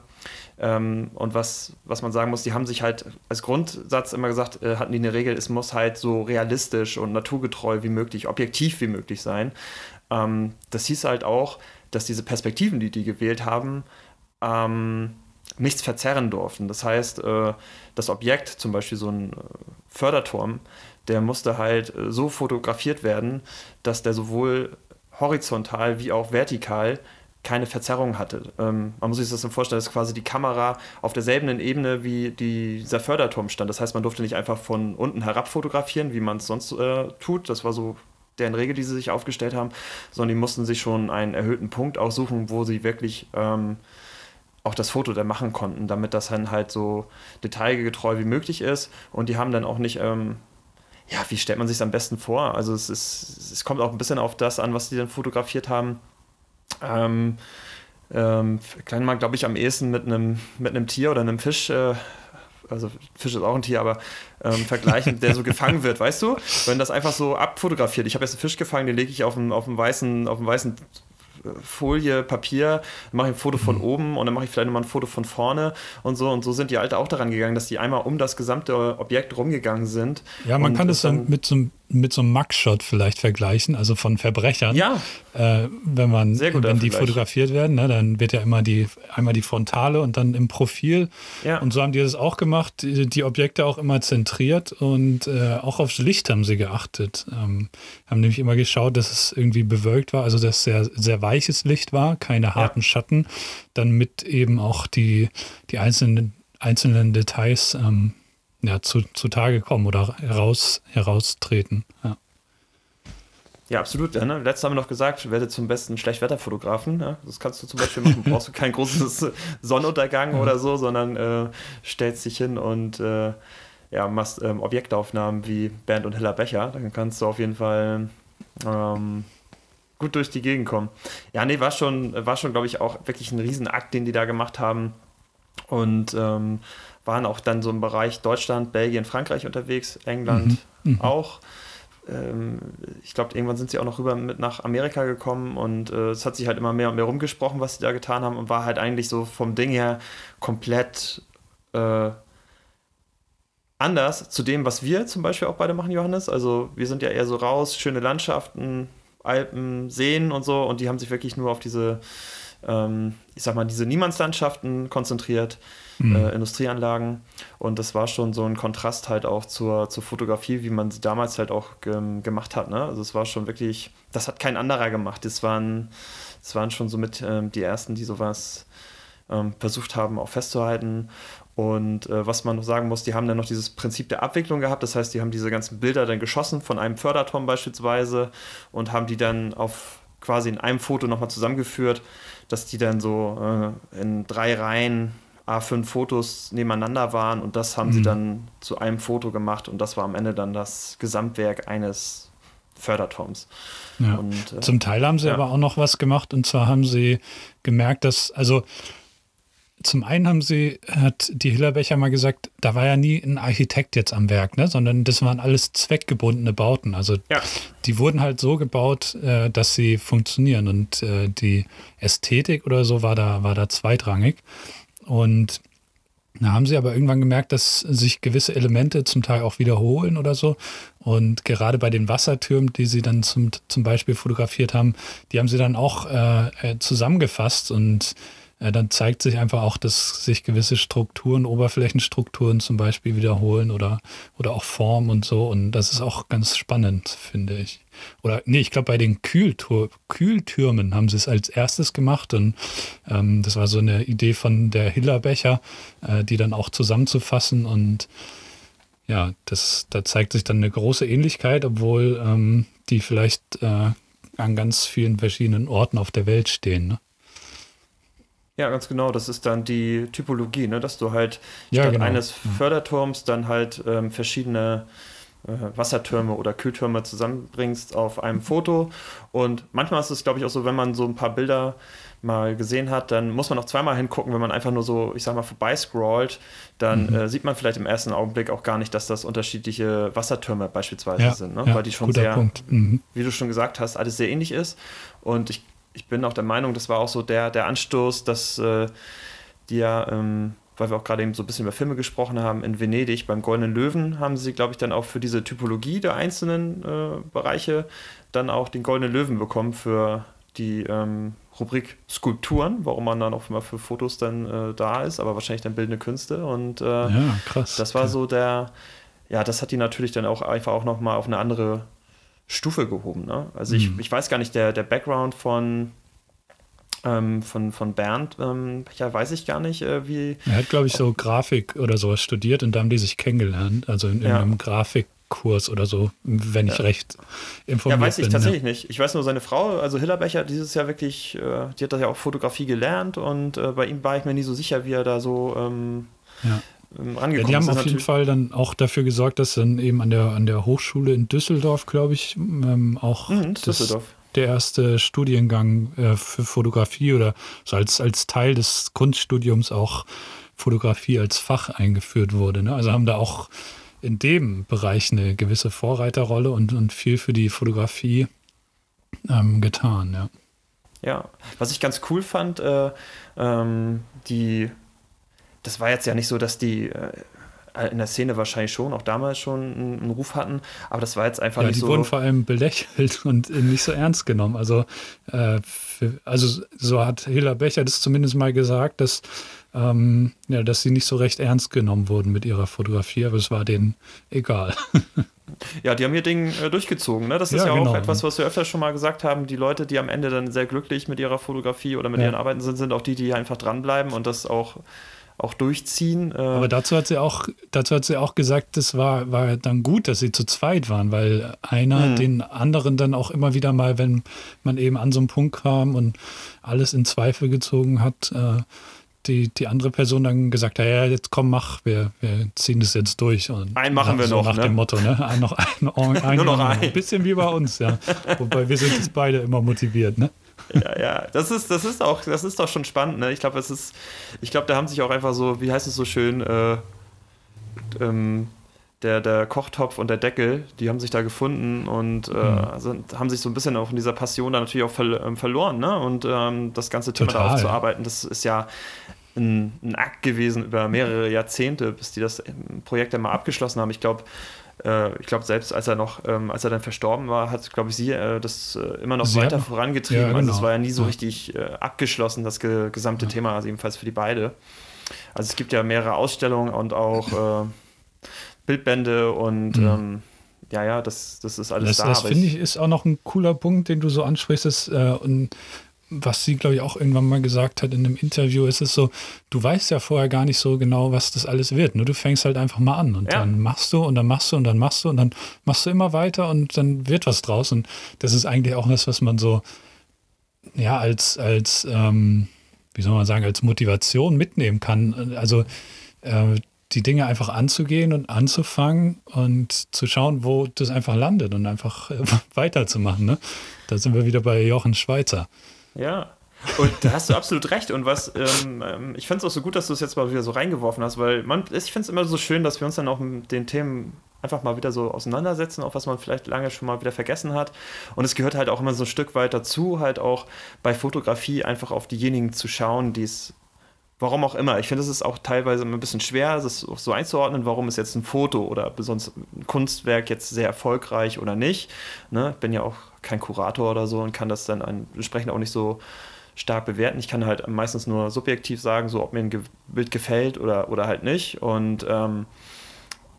Ähm, und was, was man sagen muss, die haben sich halt als Grundsatz immer gesagt, äh, hatten die eine Regel, es muss halt so realistisch und naturgetreu wie möglich, objektiv wie möglich sein. Ähm, das hieß halt auch, dass diese Perspektiven, die die gewählt haben, ähm, nichts verzerren durften. Das heißt, äh, das Objekt, zum Beispiel so ein äh, Förderturm, der musste halt äh, so fotografiert werden, dass der sowohl horizontal wie auch vertikal keine Verzerrung hatte. Ähm, man muss sich das so vorstellen, dass quasi die Kamera auf derselben Ebene wie die, dieser Förderturm stand. Das heißt, man durfte nicht einfach von unten herab fotografieren, wie man es sonst äh, tut. Das war so deren Regel, die sie sich aufgestellt haben, sondern die mussten sich schon einen erhöhten Punkt aussuchen, wo sie wirklich ähm, auch das Foto dann machen konnten, damit das dann halt so detailgetreu wie möglich ist. Und die haben dann auch nicht, ähm, ja, wie stellt man sich am besten vor? Also es, ist, es kommt auch ein bisschen auf das an, was die dann fotografiert haben. Ähm, ähm, kann man, glaube ich, am ehesten mit einem mit Tier oder einem Fisch äh, also Fisch ist auch ein Tier, aber ähm, vergleichen, der so gefangen wird, weißt du? Wenn das einfach so abfotografiert. Ich habe jetzt einen Fisch gefangen, den lege ich auf einen, auf einen weißen, auf einen weißen Folie, Papier, dann mache ich ein Foto von mhm. oben und dann mache ich vielleicht nochmal ein Foto von vorne und so. Und so sind die Alte auch daran gegangen, dass die einmal um das gesamte Objekt rumgegangen sind. Ja, man kann das dann mit so, mit so einem Mugshot vielleicht vergleichen, also von Verbrechern. Ja. Äh, wenn man, wenn die fotografiert werden, ne, dann wird ja immer die, einmal die Frontale und dann im Profil. Ja. Und so haben die das auch gemacht, die, die Objekte auch immer zentriert und äh, auch aufs Licht haben sie geachtet. Ähm, haben nämlich immer geschaut, dass es irgendwie bewölkt war, also dass sehr, sehr weiches Licht war, keine harten ja. Schatten, dann mit eben auch die, die einzelnen, einzelnen Details ähm, ja, zu, zutage kommen oder heraus, heraustreten. Ja. Ja, absolut. Ja, ne? Letztes haben wir noch gesagt, werde zum besten Schlechtwetterfotografen. Ja? Das kannst du zum Beispiel machen. Brauchst du kein großes Sonnenuntergang oder so, sondern äh, stellst dich hin und äh, ja, machst ähm, Objektaufnahmen wie Bernd und Hella Becher. Dann kannst du auf jeden Fall ähm, gut durch die Gegend kommen. Ja, nee, war schon, war schon, glaube ich, auch wirklich ein Riesenakt, den die da gemacht haben. Und ähm, waren auch dann so im Bereich Deutschland, Belgien, Frankreich unterwegs, England mhm. Mhm. auch. Ähm, ich glaube, irgendwann sind sie auch noch rüber mit nach Amerika gekommen und äh, es hat sich halt immer mehr und mehr rumgesprochen, was sie da getan haben und war halt eigentlich so vom Ding her komplett äh, anders zu dem, was wir zum Beispiel auch beide machen, Johannes. Also wir sind ja eher so raus, schöne Landschaften, Alpen, Seen und so und die haben sich wirklich nur auf diese ähm, ich sag mal, diese Niemandslandschaften konzentriert, mhm. äh, Industrieanlagen. Und das war schon so ein Kontrast halt auch zur, zur Fotografie, wie man sie damals halt auch ge gemacht hat. Ne? Also es war schon wirklich, das hat kein anderer gemacht. Das waren, das waren schon so mit ähm, die ersten, die sowas ähm, versucht haben, auch festzuhalten. Und äh, was man noch sagen muss, die haben dann noch dieses Prinzip der Abwicklung gehabt. Das heißt, die haben diese ganzen Bilder dann geschossen von einem Förderturm beispielsweise und haben die dann auf quasi in einem Foto nochmal zusammengeführt, dass die dann so äh, in drei Reihen A5 Fotos nebeneinander waren und das haben mhm. sie dann zu einem Foto gemacht und das war am Ende dann das Gesamtwerk eines Förderturms. Ja. Und, äh, Zum Teil haben sie ja. aber auch noch was gemacht und zwar haben sie gemerkt, dass, also zum einen haben sie, hat die Hillerbecher mal gesagt, da war ja nie ein Architekt jetzt am Werk, ne? sondern das waren alles zweckgebundene Bauten. Also ja. die wurden halt so gebaut, äh, dass sie funktionieren und äh, die Ästhetik oder so war da, war da zweitrangig. Und da haben sie aber irgendwann gemerkt, dass sich gewisse Elemente zum Teil auch wiederholen oder so. Und gerade bei den Wassertürmen, die sie dann zum, zum Beispiel fotografiert haben, die haben sie dann auch äh, äh zusammengefasst und äh, dann zeigt sich einfach auch, dass sich gewisse Strukturen, Oberflächenstrukturen zum Beispiel wiederholen oder, oder auch Form und so. Und das ist auch ganz spannend, finde ich. Oder nee, ich glaube, bei den Kühltur Kühltürmen haben sie es als erstes gemacht. Und ähm, das war so eine Idee von der Hillerbecher, äh, die dann auch zusammenzufassen. Und ja, das, da zeigt sich dann eine große Ähnlichkeit, obwohl ähm, die vielleicht äh, an ganz vielen verschiedenen Orten auf der Welt stehen. Ne? Ja, ganz genau. Das ist dann die Typologie, ne? dass du halt ja, statt genau. eines Förderturms dann halt ähm, verschiedene äh, Wassertürme oder Kühltürme zusammenbringst auf einem Foto. Und manchmal ist es, glaube ich, auch so, wenn man so ein paar Bilder mal gesehen hat, dann muss man noch zweimal hingucken, wenn man einfach nur so, ich sag mal, vorbeiscrollt, dann mhm. äh, sieht man vielleicht im ersten Augenblick auch gar nicht, dass das unterschiedliche Wassertürme beispielsweise ja, sind, ne? ja, weil die schon sehr, mhm. wie du schon gesagt hast, alles sehr ähnlich ist. Und ich ich bin auch der Meinung, das war auch so der, der Anstoß, dass äh, die ja, ähm, weil wir auch gerade eben so ein bisschen über Filme gesprochen haben, in Venedig beim Goldenen Löwen haben sie, glaube ich, dann auch für diese Typologie der einzelnen äh, Bereiche dann auch den Goldenen Löwen bekommen für die ähm, Rubrik Skulpturen, warum man dann auch immer für Fotos dann äh, da ist, aber wahrscheinlich dann bildende Künste. Und äh, ja, krass. Das war so der, ja, das hat die natürlich dann auch einfach auch nochmal auf eine andere Stufe gehoben. Ne? Also ich, mhm. ich weiß gar nicht, der, der Background von, ähm, von, von Bernd, ähm, ja, weiß ich gar nicht, äh, wie. Er hat, glaube ich, so Grafik oder sowas studiert und da haben die sich kennengelernt, also in, in ja. einem Grafikkurs oder so, wenn ich ja. recht informiert bin. Ja, weiß ich bin, tatsächlich ja. nicht. Ich weiß nur, seine Frau, also Hillerbecher, dieses Jahr wirklich, äh, die hat das ja auch Fotografie gelernt und äh, bei ihm war ich mir nie so sicher, wie er da so ähm, ja ähm, ja, die haben auf jeden Fall dann auch dafür gesorgt, dass dann eben an der, an der Hochschule in Düsseldorf, glaube ich, ähm, auch mhm, das, der erste Studiengang äh, für Fotografie oder so als, als Teil des Kunststudiums auch Fotografie als Fach eingeführt wurde. Ne? Also haben da auch in dem Bereich eine gewisse Vorreiterrolle und, und viel für die Fotografie ähm, getan, ja. Ja, was ich ganz cool fand, äh, ähm, die das war jetzt ja nicht so, dass die äh, in der Szene wahrscheinlich schon, auch damals schon einen, einen Ruf hatten, aber das war jetzt einfach ja, nicht die so. Die wurden vor allem belächelt und nicht so ernst genommen. Also, äh, für, also so hat Hilla Becher das zumindest mal gesagt, dass, ähm, ja, dass sie nicht so recht ernst genommen wurden mit ihrer Fotografie, aber es war denen egal. Ja, die haben ihr Ding äh, durchgezogen. Ne? Das ist ja, ja genau. auch etwas, was wir öfter schon mal gesagt haben. Die Leute, die am Ende dann sehr glücklich mit ihrer Fotografie oder mit ja. ihren Arbeiten sind, sind auch die, die einfach dranbleiben und das auch auch durchziehen. Äh. Aber dazu hat sie auch, dazu hat sie auch gesagt, das war, war dann gut, dass sie zu zweit waren, weil einer mhm. den anderen dann auch immer wieder mal, wenn man eben an so einen Punkt kam und alles in Zweifel gezogen hat, äh, die, die andere Person dann gesagt hat, ja, jetzt komm, mach, wir, wir ziehen das jetzt durch. Und einen machen wir so noch. Nach ne? dem Motto, ne? Ein, noch ein, ein, Nur noch ein. ein. Bisschen wie bei uns, ja. Wobei wir sind jetzt beide immer motiviert, ne? Ja, ja, das ist, das ist auch, das ist doch schon spannend, ne? Ich glaube, es ist, ich glaube, da haben sich auch einfach so, wie heißt es so schön, äh, ähm, der, der Kochtopf und der Deckel, die haben sich da gefunden und äh, sind, haben sich so ein bisschen auch in dieser Passion da natürlich auch ver ähm, verloren, ne? Und ähm, das ganze Thema Total. da aufzuarbeiten, das ist ja ein, ein, Akt gewesen über mehrere Jahrzehnte, bis die das Projekt dann mal abgeschlossen haben. Ich glaube, äh, ich glaube, selbst als er noch, ähm, als er dann verstorben war, hat, glaube ich, sie äh, das äh, immer noch Sie weiter hat- vorangetrieben. ja, genau. Also es war ja nie so Ja. richtig äh, abgeschlossen, das ge gesamte Thema, also ebenfalls für die beide. Also es gibt ja mehrere Ausstellungen und auch äh, Bildbände und ähm, ja, ja, das, das ist alles Mhm. Das, da. das finde ich ist auch noch ein cooler Punkt, den du so ansprichst. Ist, äh, und was sie, glaube ich, auch irgendwann mal gesagt hat in einem Interview, ist es so, du weißt ja vorher gar nicht so genau, was das alles wird. Nur du fängst halt einfach mal an und Ja. dann machst du und dann machst du und dann machst du und dann machst du immer weiter und dann wird was draus. Und das ist eigentlich auch was, was man so, ja, als, als, ähm, wie soll man sagen, als Motivation mitnehmen kann. Also äh, die Dinge einfach anzugehen und anzufangen und zu schauen, wo das einfach landet und einfach äh, weiterzumachen. Ne? Da sind wir wieder bei Jochen Schweizer. Ja. Und da hast du absolut recht. Und was, ähm, ähm, ich finde es auch so gut, dass du es jetzt mal wieder so reingeworfen hast, weil man, ich finde es immer so schön, dass wir uns dann auch mit den Themen einfach mal wieder so auseinandersetzen, auch was man vielleicht lange schon mal wieder vergessen hat. Und es gehört halt auch immer so ein Stück weit dazu, halt auch bei Fotografie einfach auf diejenigen zu schauen, die es Warum auch immer. Ich finde, es ist auch teilweise immer ein bisschen schwer, das auch so einzuordnen, warum ist jetzt ein Foto oder besonders ein Kunstwerk jetzt sehr erfolgreich oder nicht. Ne? Ich bin ja auch kein Kurator oder so und kann das dann entsprechend auch nicht so stark bewerten. Ich kann halt meistens nur subjektiv sagen, so ob mir ein Ge Bild gefällt oder, oder halt nicht. Und ähm,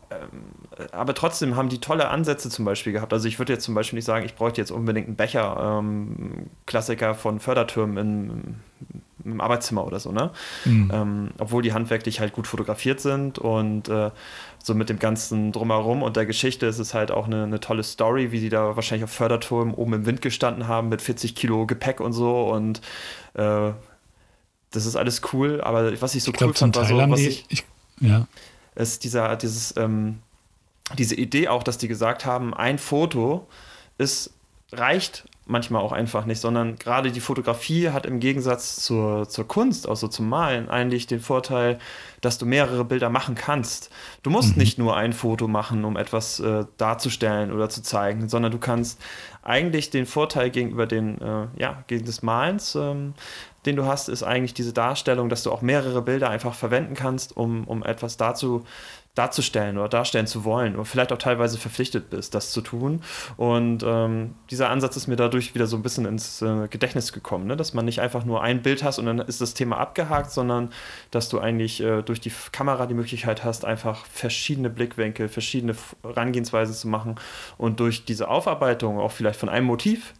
ähm, aber trotzdem haben die tolle Ansätze zum Beispiel gehabt. Also ich würde jetzt zum Beispiel nicht sagen, ich bräuchte jetzt unbedingt einen Becher, ähm, Klassiker von Fördertürmen im, im Arbeitszimmer oder so, ne? Mhm. Ähm, obwohl die handwerklich halt gut fotografiert sind und äh, so mit dem ganzen Drumherum und der Geschichte ist es halt auch eine, eine tolle Story, wie die da wahrscheinlich auf Förderturm oben im Wind gestanden haben mit 40 Kilo Gepäck und so und äh, das ist alles cool, aber was ich so Ich cool glaube, zum fand, war so, was die, ich, ich, ja, ist dieser, dieses, ähm, diese Idee auch, dass die gesagt haben, ein Foto ist, reicht manchmal auch einfach nicht, sondern gerade die Fotografie hat im Gegensatz zur, zur Kunst, also zum Malen, eigentlich den Vorteil, dass du mehrere Bilder machen kannst. Du musst nicht nur ein Foto machen, um etwas äh, darzustellen oder zu zeigen, sondern du kannst eigentlich den Vorteil gegenüber den, äh, ja, gegen des Malens, ähm, den du hast, ist eigentlich diese Darstellung, dass du auch mehrere Bilder einfach verwenden kannst, um, um etwas dazu darzustellen oder darstellen zu wollen oder vielleicht auch teilweise verpflichtet bist, das zu tun. Und ähm, dieser Ansatz ist mir dadurch wieder so ein bisschen ins äh, Gedächtnis gekommen, ne? dass man nicht einfach nur ein Bild hast und dann ist das Thema abgehakt, sondern dass du eigentlich äh, durch die Kamera die Möglichkeit hast, einfach verschiedene Blickwinkel, verschiedene Herangehensweisen zu machen und durch diese Aufarbeitung auch vielleicht von einem Motiv,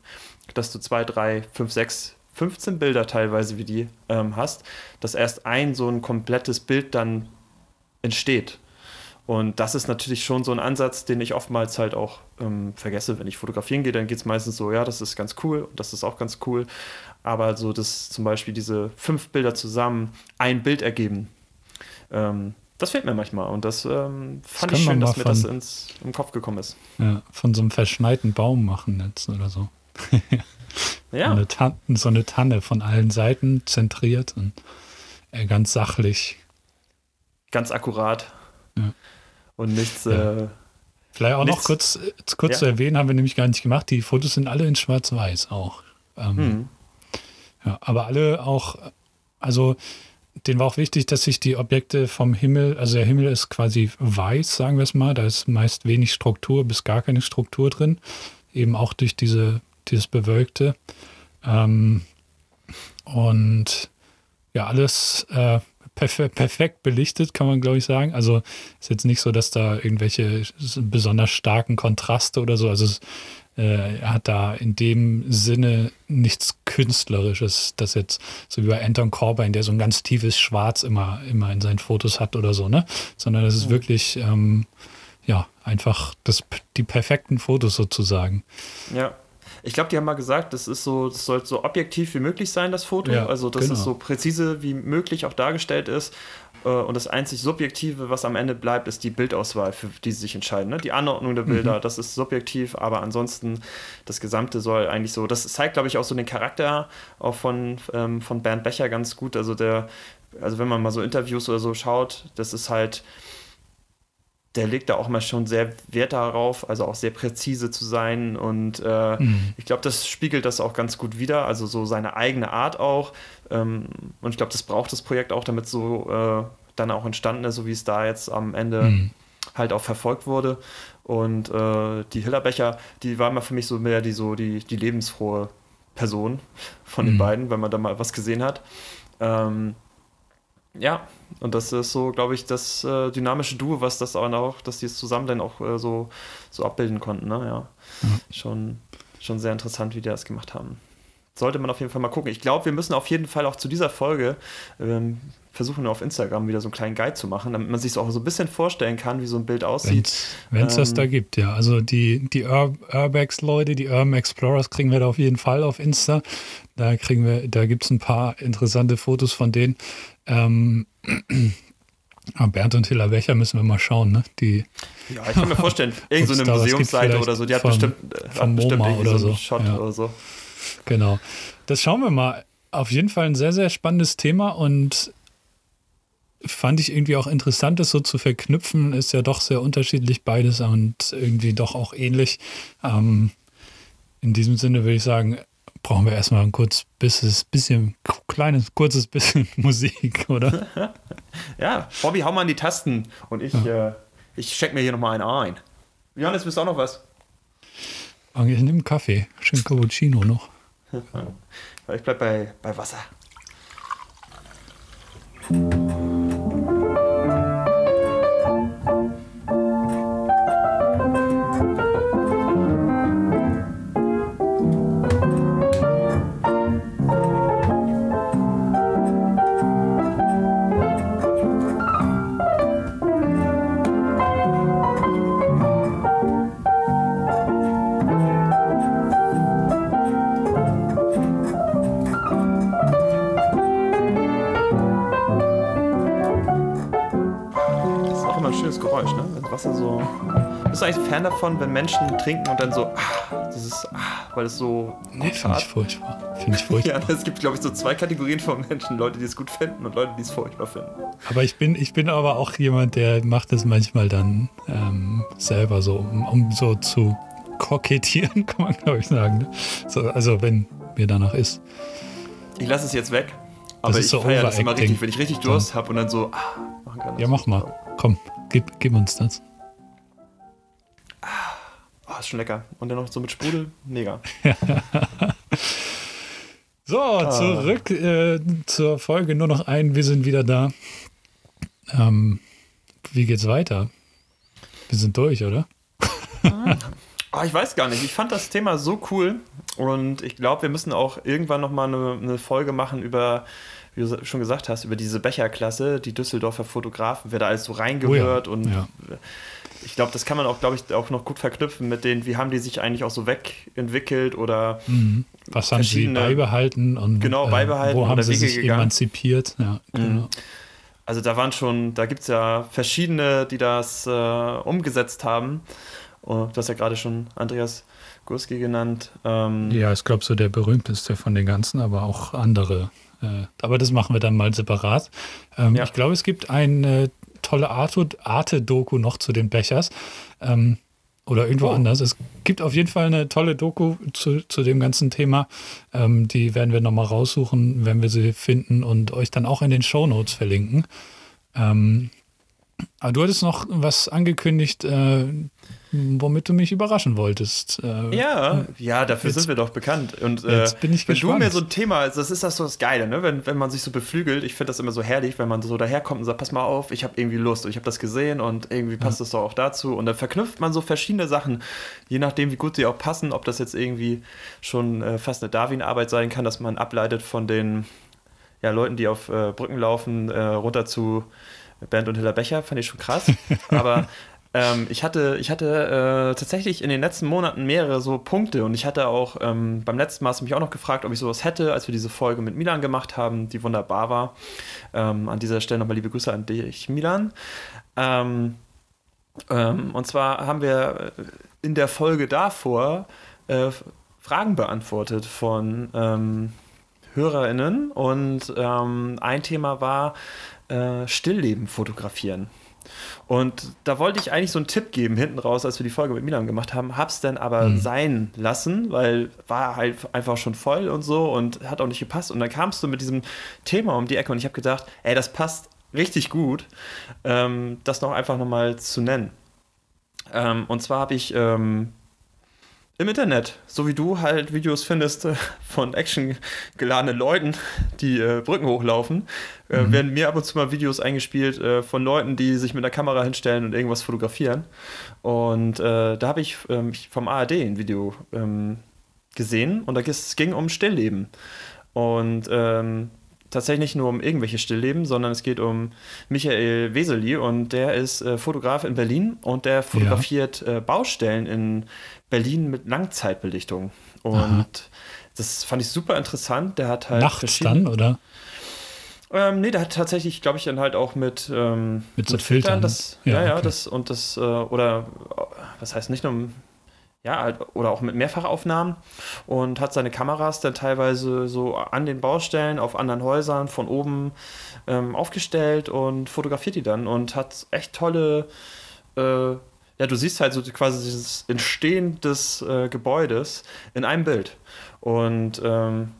dass du zwei, drei, fünf, sechs 15 Bilder teilweise wie die ähm, hast, dass erst ein so ein komplettes Bild dann entsteht. Und das ist natürlich schon so ein Ansatz, den ich oftmals halt auch ähm, vergesse. Wenn ich fotografieren gehe, dann geht es meistens so, ja, das ist ganz cool und das ist auch ganz cool. Aber so, dass zum Beispiel diese fünf Bilder zusammen ein Bild ergeben, ähm, das fehlt mir manchmal. Und das ähm, fand Das ich schön, dass mal mir das von- ins, im Kopf gekommen ist. ja, von so einem verschneiten Baum machen jetzt oder so. Ja, Eine Tan so eine Tanne von allen Seiten zentriert und äh, ganz sachlich. ganz akkurat. Ja. Und nichts. Ja. Äh, Vielleicht auch noch Nichts- kurz, äh, kurz Ja. zu erwähnen, haben wir nämlich gar nicht gemacht. Die Fotos sind alle in Schwarz-Weiß auch. Ähm, hm. Ja, aber alle auch, also denen war auch wichtig, dass sich die Objekte vom Himmel, also der Himmel ist quasi weiß, sagen wir es mal, da ist meist wenig Struktur bis gar keine Struktur drin, eben auch durch diese, dieses Bewölkte. Ähm, und ja, alles äh, perfe perfekt belichtet, kann man glaube ich sagen. Also ist jetzt nicht so, dass da irgendwelche besonders starken Kontraste oder so, also es, äh, hat da in dem Sinne nichts Künstlerisches, das jetzt, so wie bei Anton Corbijn, der so ein ganz tiefes Schwarz immer, immer in seinen Fotos hat oder so, ne? Sondern das ist wirklich, ähm, ja, einfach das, die perfekten Fotos sozusagen. Ja. Ich glaube, die haben mal gesagt, das ist so, das soll so objektiv wie möglich sein, das Foto. Ja, also, dass genau. es so präzise wie möglich auch dargestellt ist. Äh, Und das einzig Subjektive, was am Ende bleibt, ist die Bildauswahl, für die sie sich entscheiden. Ne? Die Anordnung der Bilder, das ist subjektiv, aber ansonsten das Gesamte soll eigentlich so. Das zeigt, glaube ich, auch so den Charakter auch von, ähm, von Bernd Becher ganz gut. Also der, also wenn man mal so Interviews oder so schaut, das ist halt der legt da auch mal schon sehr Wert darauf, also auch sehr präzise zu sein. Und äh, Mhm. ich glaube, das spiegelt das auch ganz gut wider, also so seine eigene Art auch. Ähm, und ich glaube, das braucht das Projekt auch, damit so äh, dann auch entstanden ist, so wie es da jetzt am Ende Mhm. halt auch verfolgt wurde. Und äh, die Hillerbecher, die war immer für mich so mehr die, so die, die lebensfrohe Person von mhm. den beiden, wenn man da mal was gesehen hat. Ähm, ja, und das ist so, glaube ich, das äh, dynamische Duo, was das auch, dass die es zusammen dann auch äh, so, so abbilden konnten. Ne? Ja. Mhm. Schon, schon sehr interessant, wie die das gemacht haben. Sollte man auf jeden Fall mal gucken. Ich glaube, wir müssen auf jeden Fall auch zu dieser Folge ähm, versuchen, auf Instagram wieder so einen kleinen Guide zu machen, damit man sich auch so ein bisschen vorstellen kann, wie so ein Bild aussieht. Wenn es ähm, das da gibt, ja. Also die, die Ur Urbex-Leute, die Urban Explorers kriegen wir da auf jeden Fall auf Insta. Da kriegen wir, da gibt es ein paar interessante Fotos von denen. Ähm, Bernd und Hilla Becher müssen wir mal schauen, ne? Die, ja, ich kann mir vorstellen, irgendeine so Museumsseite oder so, die hat von, bestimmt, hat bestimmt oder so. Shot ja. oder so. Genau. Das schauen wir mal. Auf jeden Fall ein sehr, sehr spannendes Thema und fand ich irgendwie auch interessant, das so zu verknüpfen. Ist ja doch sehr unterschiedlich beides und irgendwie doch auch ähnlich. Ähm, in diesem Sinne würde ich sagen, brauchen wir erstmal ein kurz bisschen, bisschen kleines, kurzes bisschen Musik, oder? ja, Bobby, hau mal an die Tasten und ich, ja. äh, ich check mir hier nochmal einen ein. Johannes, bist du auch noch was? Ich nehme einen Kaffee, schön Cappuccino noch. Ich bleib bei, bei. Wasser Bist du eigentlich Fan davon, wenn Menschen trinken und dann so, ah, das ist, ah, weil es so. Nee, finde ich furchtbar. Finde ich furchtbar. ja, es gibt, glaube ich, so zwei Kategorien von Menschen: Leute, die es gut finden und Leute, die es furchtbar finden. Aber ich bin, ich bin aber auch jemand, der macht es manchmal dann ähm, selber so, um, um, so zu kokettieren, kann man, glaube ich, sagen. Ne? So, also, wenn mir danach ist. Ich lasse es jetzt weg. Aber ich so feiere das immer richtig, wenn ich richtig Durst habe und dann so ah, machen kann. Ja, mach mal. Komm, gib, gib uns das. Oh, ist schon lecker. Und dann noch so mit Sprudel. Mega. so, ah. zurück äh, zur Folge. Nur noch ein. Wir sind wieder da. Ähm, wie geht's weiter? Wir sind durch, oder? oh, ich weiß gar nicht. Ich fand das Thema so cool. Und ich glaube, wir müssen auch irgendwann nochmal eine, eine Folge machen über wie du schon gesagt hast, über diese Becherklasse, die Düsseldorfer Fotografen, wer da alles so reingehört oh ja, und ja ich glaube, das kann man auch, glaube ich, auch noch gut verknüpfen mit den, wie haben die sich eigentlich auch so wegentwickelt oder mhm. was haben sie beibehalten und genau, beibehalten äh, wo haben sie Wege sich gegangen. emanzipiert. Ja, mhm. genau. Also da waren schon, da gibt es ja verschiedene, die das äh, umgesetzt haben. Oh, du hast ja gerade schon Andreas Gurski genannt. Ähm, ja, ich glaube so der berühmteste von den ganzen, aber auch andere. Äh, aber das machen wir dann mal separat. Ähm, ja. Ich glaube, es gibt ein äh, tolle Arte-Doku noch zu den Bechers. Ähm, oder irgendwo oh. anders. Es gibt auf jeden Fall eine tolle Doku zu, zu dem ganzen Thema. Ähm, die werden wir nochmal raussuchen, wenn wir sie finden und euch dann auch in den Show Notes verlinken. Ähm, aber du hattest noch was angekündigt, äh, womit du mich überraschen wolltest. Äh, ja, ja, dafür jetzt, sind wir doch bekannt. Und äh, jetzt bin ich wenn gespannt. du mir so ein Thema, das ist das so das Geile, ne? wenn, wenn man sich so beflügelt, ich finde das immer so herrlich, wenn man so daherkommt und sagt, pass mal auf, ich habe irgendwie Lust und ich habe das gesehen und irgendwie passt ja. doch auch dazu. Und dann verknüpft man so verschiedene Sachen, je nachdem, wie gut sie auch passen, ob das jetzt irgendwie schon äh, fast eine Darwin-Arbeit sein kann, dass man ableitet von den ja, Leuten, die auf äh, Brücken laufen, äh, runter zu Bernd und Hiller Becher, fand ich schon krass. Aber ähm, ich hatte, ich hatte äh, tatsächlich in den letzten Monaten mehrere so Punkte und ich hatte auch ähm, beim letzten Mal hast du mich auch noch gefragt, ob ich sowas hätte, als wir diese Folge mit Milan gemacht haben, die wunderbar war. Ähm, an dieser Stelle nochmal liebe Grüße an dich, Milan. Ähm, ähm, und zwar haben wir in der Folge davor äh, Fragen beantwortet von ähm, HörerInnen und ein Thema war äh, Stillleben fotografieren. Und da wollte ich eigentlich so einen Tipp geben, hinten raus, als wir die Folge mit Milan gemacht haben, hab's dann aber mhm. sein lassen, weil war halt einfach schon voll und so und hat auch nicht gepasst. Und dann kamst du mit diesem Thema um die Ecke und ich habe gedacht, ey, das passt richtig gut, ähm, das noch einfach nochmal zu nennen. Ähm, und zwar habe ich ähm, im Internet, so wie du halt Videos findest äh, von actiongeladenen Leuten, die äh, Brücken hochlaufen, äh, mhm. werden mir ab und zu mal Videos eingespielt äh, von Leuten, die sich mit einer Kamera hinstellen und irgendwas fotografieren. Und äh, da habe ich ähm, vom ARD ein Video ähm, gesehen und da es ging um Stillleben. Und ähm, tatsächlich nicht nur um irgendwelche Stillleben, sondern es geht um Michael Weseli und der ist äh, Fotograf in Berlin und der fotografiert ja. äh, Baustellen in Berlin mit Langzeitbelichtung. Und Aha. das fand ich super interessant. Der hat halt. Nachts dann, oder? Ähm, nee, der hat tatsächlich, glaube ich, dann halt auch mit, ähm, mit, so mit Filtern. Filtern das, ja, ja, okay. ja, das und das, äh, oder was heißt nicht nur ja, halt, oder auch mit Mehrfachaufnahmen und hat seine Kameras dann teilweise so an den Baustellen auf anderen Häusern von oben ähm, aufgestellt und fotografiert die dann und hat echt tolle, äh, ja, du siehst halt so quasi dieses Entstehen des äh, Gebäudes in einem Bild und ähm,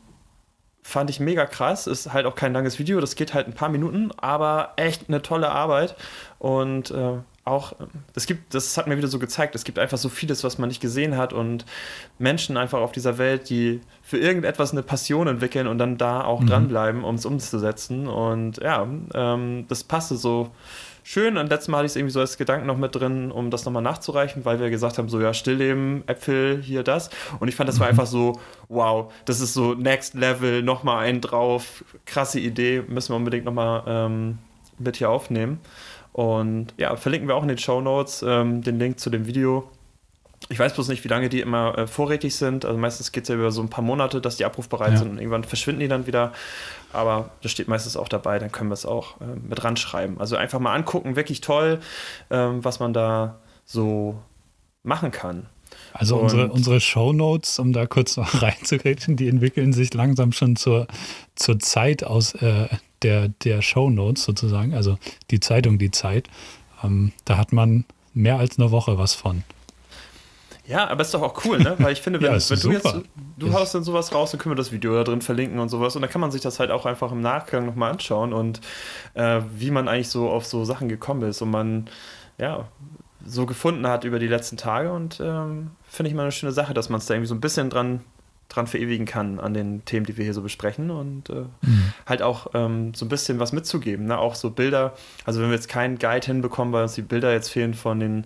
fand ich mega krass. Ist halt auch kein langes Video, das geht halt ein paar Minuten, aber echt eine tolle Arbeit und äh, auch, es gibt, das hat mir wieder so gezeigt, es gibt einfach so vieles, was man nicht gesehen hat und Menschen einfach auf dieser Welt, die für irgendetwas eine Passion entwickeln und dann da auch mhm. dranbleiben, um es umzusetzen. Und ja, ähm, das passte so schön. Und letztes Mal hatte ich es irgendwie so als Gedanken noch mit drin, um das nochmal nachzureichen, weil wir gesagt haben, so ja, Stillleben, Äpfel, hier das. Und ich fand, das war mhm. einfach so, wow, das ist so Next Level, nochmal einen drauf, krasse Idee, müssen wir unbedingt nochmal ähm, mit hier aufnehmen. Und ja, verlinken wir auch in den Show Notes ähm, den Link zu dem Video. Ich weiß bloß nicht, wie lange die immer äh, vorrätig sind. Also meistens geht es ja über so ein paar Monate, dass die abrufbereit ja. sind und irgendwann verschwinden die dann wieder. Aber das steht meistens auch dabei, dann können wir es auch äh, mit ranschreiben. Also einfach mal angucken, wirklich toll, ähm, was man da so machen kann. Also unsere, unsere Shownotes, um da kurz noch reinzugrätschen, die entwickeln sich langsam schon zur, zur Zeit aus äh, der, der Shownotes sozusagen, also die Zeitung Die Zeit. Ähm, da hat man mehr als eine Woche was von. Ja, aber ist doch auch cool, ne? Weil ich finde, wenn, ja, wenn du jetzt, du haust dann sowas raus, dann können wir das Video da drin verlinken und sowas. Und dann kann man sich das halt auch einfach im Nachgang nochmal anschauen und äh, wie man eigentlich so auf so Sachen gekommen ist und man, ja, so gefunden hat über die letzten Tage. Und ähm, finde ich mal eine schöne Sache, dass man es da irgendwie so ein bisschen dran dran verewigen kann an den Themen, die wir hier so besprechen und äh, mhm. halt auch ähm, so ein bisschen was mitzugeben. Ne? Auch so Bilder, also wenn wir jetzt keinen Guide hinbekommen, weil uns die Bilder jetzt fehlen von den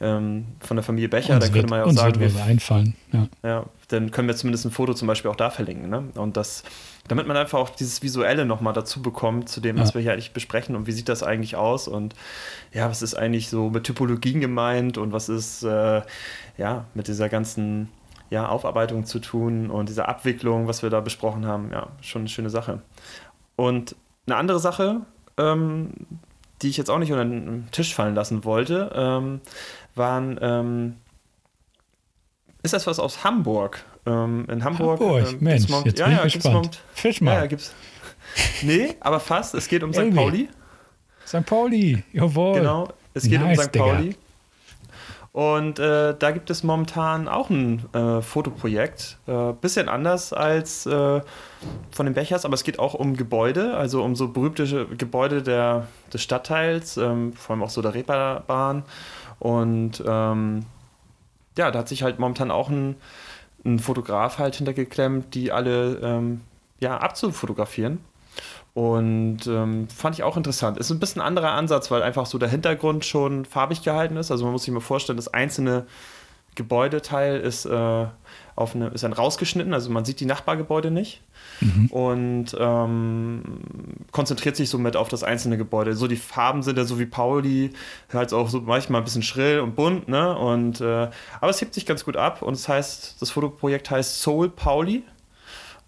ähm, von der Familie Becher, uns dann könnte man ja auch sagen, wir, einfallen. Ja. ja. dann können wir zumindest ein Foto zum Beispiel auch da verlinken. Ne? Und das, damit man einfach auch dieses Visuelle nochmal dazu bekommt, zu dem, was wir hier eigentlich besprechen und wie sieht das eigentlich aus und ja, was ist eigentlich so mit Typologien gemeint und was ist äh, ja mit dieser ganzen ja, Aufarbeitung zu tun und diese Abwicklung, was wir da besprochen haben, ja, schon eine schöne Sache. Und eine andere Sache, ähm, die ich jetzt auch nicht unter den Tisch fallen lassen wollte, ähm, waren, ähm, ist das was aus Hamburg? Ähm, in Hamburg. Hamburg, ähm, Mensch, Mount, jetzt ja, bin ja, ich gespannt. Fischmarkt. Ja, ja, gibt's. Nee, aber fast. Es geht um St. Pauli. St. Pauli, jawohl. Genau, es geht nice, um St. Pauli. Digga. Und äh, da gibt es momentan auch ein äh, Fotoprojekt. Äh, bisschen anders als äh, von den Bechers, aber es geht auch um Gebäude, also um so berühmte Gebäude der, des Stadtteils, ähm, vor allem auch so der Reeperbahn. Und ähm, ja, da hat sich halt momentan auch ein, ein Fotograf halt hintergeklemmt, die alle ähm, ja, abzufotografieren. Und ähm, fand ich auch interessant. Ist ein bisschen ein anderer Ansatz, weil einfach so der Hintergrund schon farbig gehalten ist. Also man muss sich mal vorstellen, das einzelne Gebäudeteil ist, äh, auf eine, ist dann rausgeschnitten, also man sieht die Nachbargebäude nicht. Mhm. Und ähm, konzentriert sich somit auf das einzelne Gebäude. So die Farben sind ja so wie Pauli, halt auch so manchmal ein bisschen schrill und bunt, ne? Und äh, aber es hebt sich ganz gut ab und es das heißt, das Fotoprojekt heißt Soul Pauli.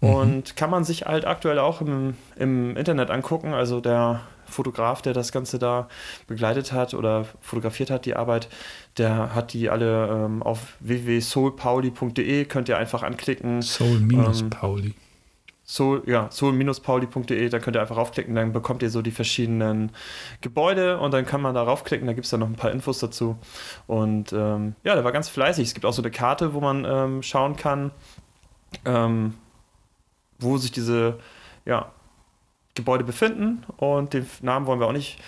Mhm. Und kann man sich halt aktuell auch im, im Internet angucken. Also der Fotograf, der das Ganze da begleitet hat oder fotografiert hat, die Arbeit, der hat die alle ähm, auf www.soulpauli.de, könnt ihr einfach anklicken. Soul-Pauli. Ähm, Soul, ja, soul-pauli.de, da könnt ihr einfach raufklicken, dann bekommt ihr so die verschiedenen Gebäude und dann kann man da raufklicken, da gibt es dann noch ein paar Infos dazu. Und ähm, ja, der war ganz fleißig. Es gibt auch so eine Karte, wo man ähm, schauen kann, ähm, wo sich diese ja, Gebäude befinden und den Namen wollen wir auch nicht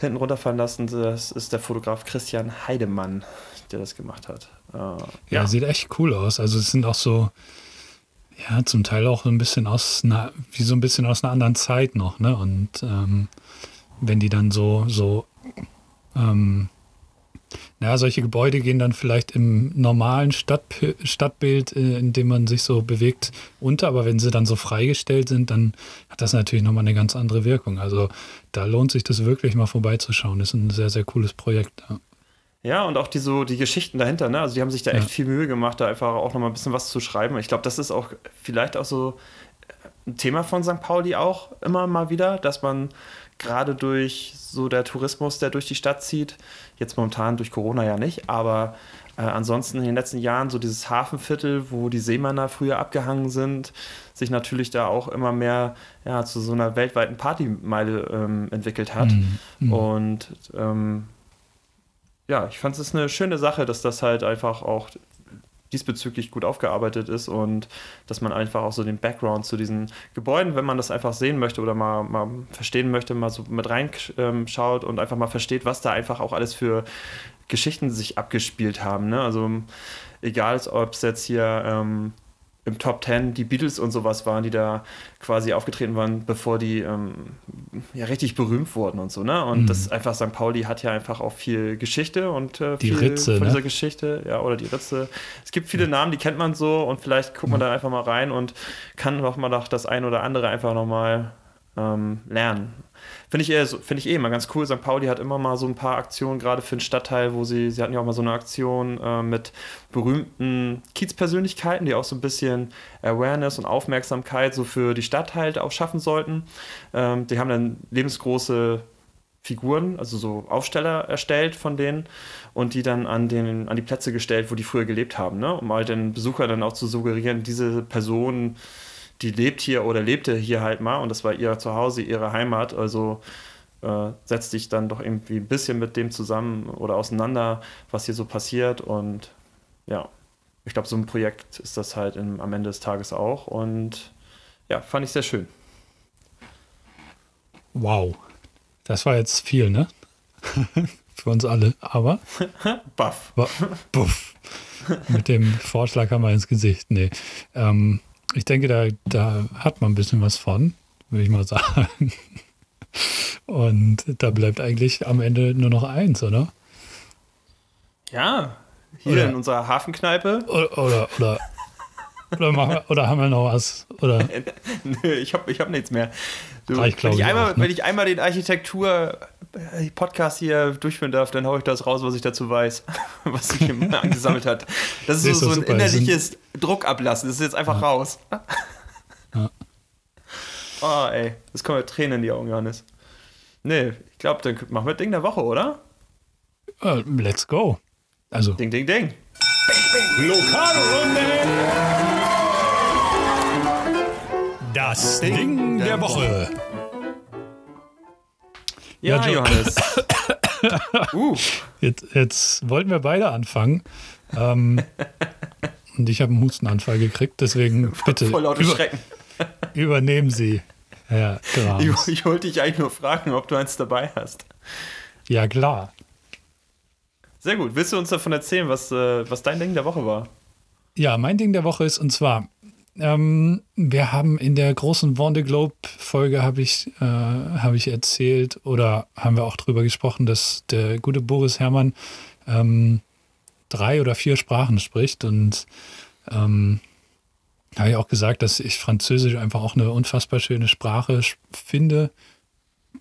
hinten runterfallen lassen. Das ist der Fotograf Christian Heidemann, der das gemacht hat. Äh, ja, ja, sieht echt cool aus. Also es sind auch so, ja, zum Teil auch ein bisschen aus einer, wie so ein bisschen aus einer anderen Zeit noch, ne? Und ähm, wenn die dann so, so, ähm, ja, solche Gebäude gehen dann vielleicht im normalen Stadt, Stadtbild, äh, in dem man sich so bewegt, unter, aber wenn sie dann so freigestellt sind, dann hat das natürlich nochmal eine ganz andere Wirkung. Also da lohnt sich das wirklich mal vorbeizuschauen. Das ist ein sehr, sehr cooles Projekt. Ja. Ja, und auch die, so, die Geschichten dahinter, ne? Also die haben sich da echt viel Mühe gemacht, da einfach auch nochmal ein bisschen was zu schreiben. Ich glaube, das ist auch vielleicht auch so ein Thema von St. Pauli auch immer mal wieder, dass man gerade durch so der Tourismus, der durch die Stadt zieht, jetzt momentan durch Corona ja nicht, aber äh, ansonsten in den letzten Jahren so dieses Hafenviertel, wo die Seemänner früher abgehangen sind, sich natürlich da auch immer mehr ja, zu so einer weltweiten Partymeile ähm, entwickelt hat. Mhm. Und ähm, ja, ich fand es eine schöne Sache, dass das halt einfach auch diesbezüglich gut aufgearbeitet ist und dass man einfach auch so den Background zu diesen Gebäuden, wenn man das einfach sehen möchte oder mal, mal verstehen möchte, mal so mit reinschaut und einfach mal versteht, was da einfach auch alles für Geschichten sich abgespielt haben. Ne? Also egal, ob es jetzt hier ähm, im Top Ten die Beatles und sowas waren, die da quasi aufgetreten waren, bevor die ähm, ja richtig berühmt wurden und so, ne? Und mhm. das einfach St. Pauli hat ja einfach auch viel Geschichte und äh, die viel Ritze, von ne? dieser Geschichte, ja, oder die Ritze. Es gibt viele Namen, die kennt man so und vielleicht guckt man mhm. da einfach mal rein und kann noch mal doch das ein oder andere einfach noch mal ähm, lernen. Finde ich, eher, find ich eh immer ganz cool. St. Pauli hat immer mal so ein paar Aktionen, gerade für den Stadtteil, wo sie, sie hatten ja auch mal so eine Aktion äh, mit berühmten Kiezpersönlichkeiten, die auch so ein bisschen Awareness und Aufmerksamkeit so für die Stadt halt auch schaffen sollten. Ähm, die haben dann lebensgroße Figuren, also so Aufsteller erstellt von denen und die dann an, den, an die Plätze gestellt, wo die früher gelebt haben, ne? um halt den Besucher dann auch zu suggerieren, diese Personen die lebt hier oder lebte hier halt mal und das war ihr Zuhause, ihre Heimat. Also äh, setzt dich dann doch irgendwie ein bisschen mit dem zusammen oder auseinander, was hier so passiert. Und ja, ich glaube, so ein Projekt ist das halt im, am Ende des Tages auch. Und ja, fand ich sehr schön. Wow. Das war jetzt viel, ne? Für uns alle. Aber. Buff. Buff. Mit dem Vorschlag haben wir ins Gesicht. Nee. Ähm, ich denke, da, da hat man ein bisschen was von, würde ich mal sagen. Und da bleibt eigentlich am Ende nur noch eins, oder? Ja, hier oder, in unserer Hafenkneipe. Oder, oder, oder, oder, machen wir, oder haben wir noch was? Oder? Nö, ich habe ich hab nichts mehr. Du, ich wenn, ich einmal, auch, ne? wenn ich einmal den Architektur-Podcast hier durchführen darf, dann haue ich das raus, was ich dazu weiß, was sich angesammelt hat. Das ist, so, so ein innerliches Druckablassen. Das ist jetzt einfach ja. raus. Ja. Oh, ey. Das kommen ja Tränen in die Augen, Johannes. Nee, ich glaube, dann machen wir Ding der Woche, oder? Uh, let's go. Also. Ding, ding, ding. Lokalrunde! Das Ding der Woche. Ja, ja Johannes. uh. jetzt, jetzt wollten wir beide anfangen. Ähm, und ich habe einen Hustenanfall gekriegt, deswegen bitte Voll lauter über, Schrecken. übernehmen Sie. Ja, ich, ich wollte dich eigentlich nur fragen, ob du eins dabei hast. Ja, klar. Sehr gut. Willst du uns davon erzählen, was, äh, was dein Ding der Woche war? Ja, mein Ding der Woche ist, und zwar, ähm, wir haben in der großen Vendée Globe-Folge habe ich, äh, hab ich erzählt oder haben wir auch drüber gesprochen, dass der gute Boris Herrmann ähm, drei oder vier Sprachen spricht und ähm, habe ich auch gesagt, dass ich Französisch einfach auch eine unfassbar schöne Sprache finde,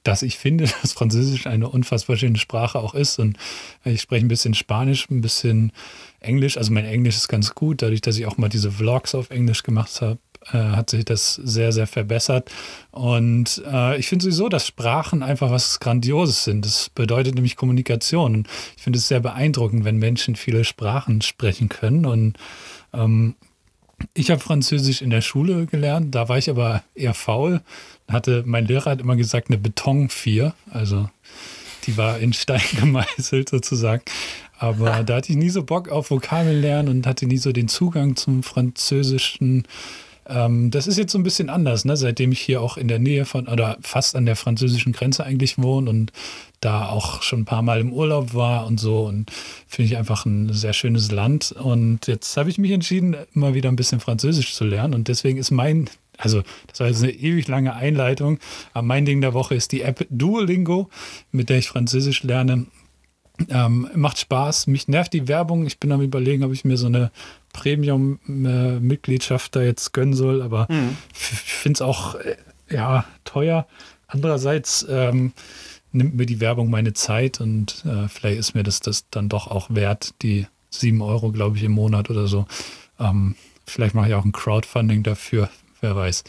dass ich finde, dass Französisch eine unfassbar schöne Sprache auch ist. Und ich spreche ein bisschen Spanisch, ein bisschen Englisch. Also mein Englisch ist ganz gut, dadurch, dass ich auch mal diese Vlogs auf Englisch gemacht habe. Äh, hat sich das sehr, sehr verbessert. Und äh, ich finde sowieso, dass Sprachen einfach was Grandioses sind. Das bedeutet nämlich Kommunikation. Ich finde es sehr beeindruckend, wenn Menschen viele Sprachen sprechen können. Und ähm, ich habe Französisch in der Schule gelernt, da war ich aber eher faul. Hatte, mein Lehrer hat immer gesagt, eine Beton 4, also die war in Stein gemeißelt sozusagen. Aber da hatte ich nie so Bock auf Vokabeln lernen und hatte nie so den Zugang zum französischen Ähm, das ist jetzt so ein bisschen anders, ne? seitdem ich hier auch in der Nähe von oder fast an der französischen Grenze eigentlich wohne und da auch schon ein paar Mal im Urlaub war und so. Und finde ich einfach ein sehr schönes Land. Und jetzt habe ich mich entschieden, mal wieder ein bisschen Französisch zu lernen. Und deswegen ist mein, also das war jetzt eine ewig lange Einleitung, aber mein Ding der Woche ist die App Duolingo, mit der ich Französisch lerne. Ähm, macht Spaß. Mich nervt die Werbung. Ich bin am überlegen, ob ich mir so eine Premium-Mitgliedschaft da jetzt gönnen soll, aber mhm. ich finde es auch äh, ja, teuer. Andererseits ähm, nimmt mir die Werbung meine Zeit und äh, vielleicht ist mir das, das dann doch auch wert, die 7 Euro, glaube ich, im Monat oder so. Ähm, vielleicht mache ich auch ein Crowdfunding dafür, wer weiß.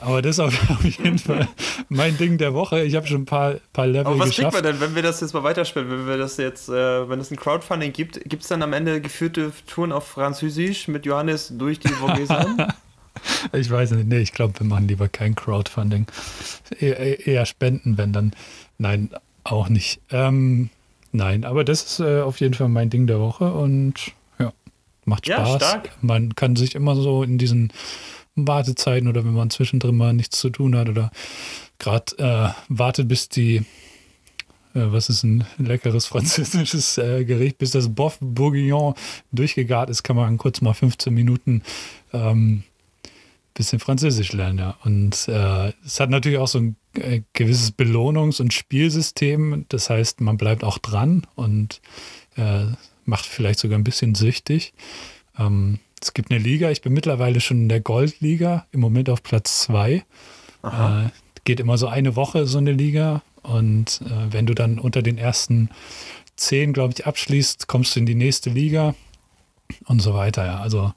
Aber das ist auf jeden Fall mein Ding der Woche. Ich habe schon ein paar, paar Level Aber was geschafft. kriegt man denn, wenn wir das jetzt mal weiterspielen? Wenn wir das jetzt, äh, wenn es ein Crowdfunding gibt, gibt es dann am Ende geführte Touren auf Französisch mit Johannes durch die Vogesen? ich weiß nicht, nee, ich glaube, wir machen lieber kein Crowdfunding. Eher, eher Spenden, wenn dann. Nein, auch nicht. Ähm, nein, aber das ist äh, auf jeden Fall mein Ding der Woche und ja, macht Spaß. Ja, stark. Man kann sich immer so in diesen Wartezeiten oder wenn man zwischendrin mal nichts zu tun hat oder gerade äh, wartet, bis die, äh, was ist ein leckeres französisches äh, Gericht, bis das Boff Bourguignon durchgegart ist, kann man kurz mal 15 Minuten ähm, bisschen Französisch lernen, ja. Und äh, es hat natürlich auch so ein äh, gewisses Belohnungs- und Spielsystem. Das heißt, man bleibt auch dran und äh, macht vielleicht sogar ein bisschen süchtig. Ähm, es gibt eine Liga, ich bin mittlerweile schon in der Goldliga, im Moment auf Platz zwei. Äh, geht immer so eine Woche so eine Liga. Und äh, wenn du dann unter den ersten zehn, glaube ich, abschließt, kommst du in die nächste Liga und so weiter. Ja. Also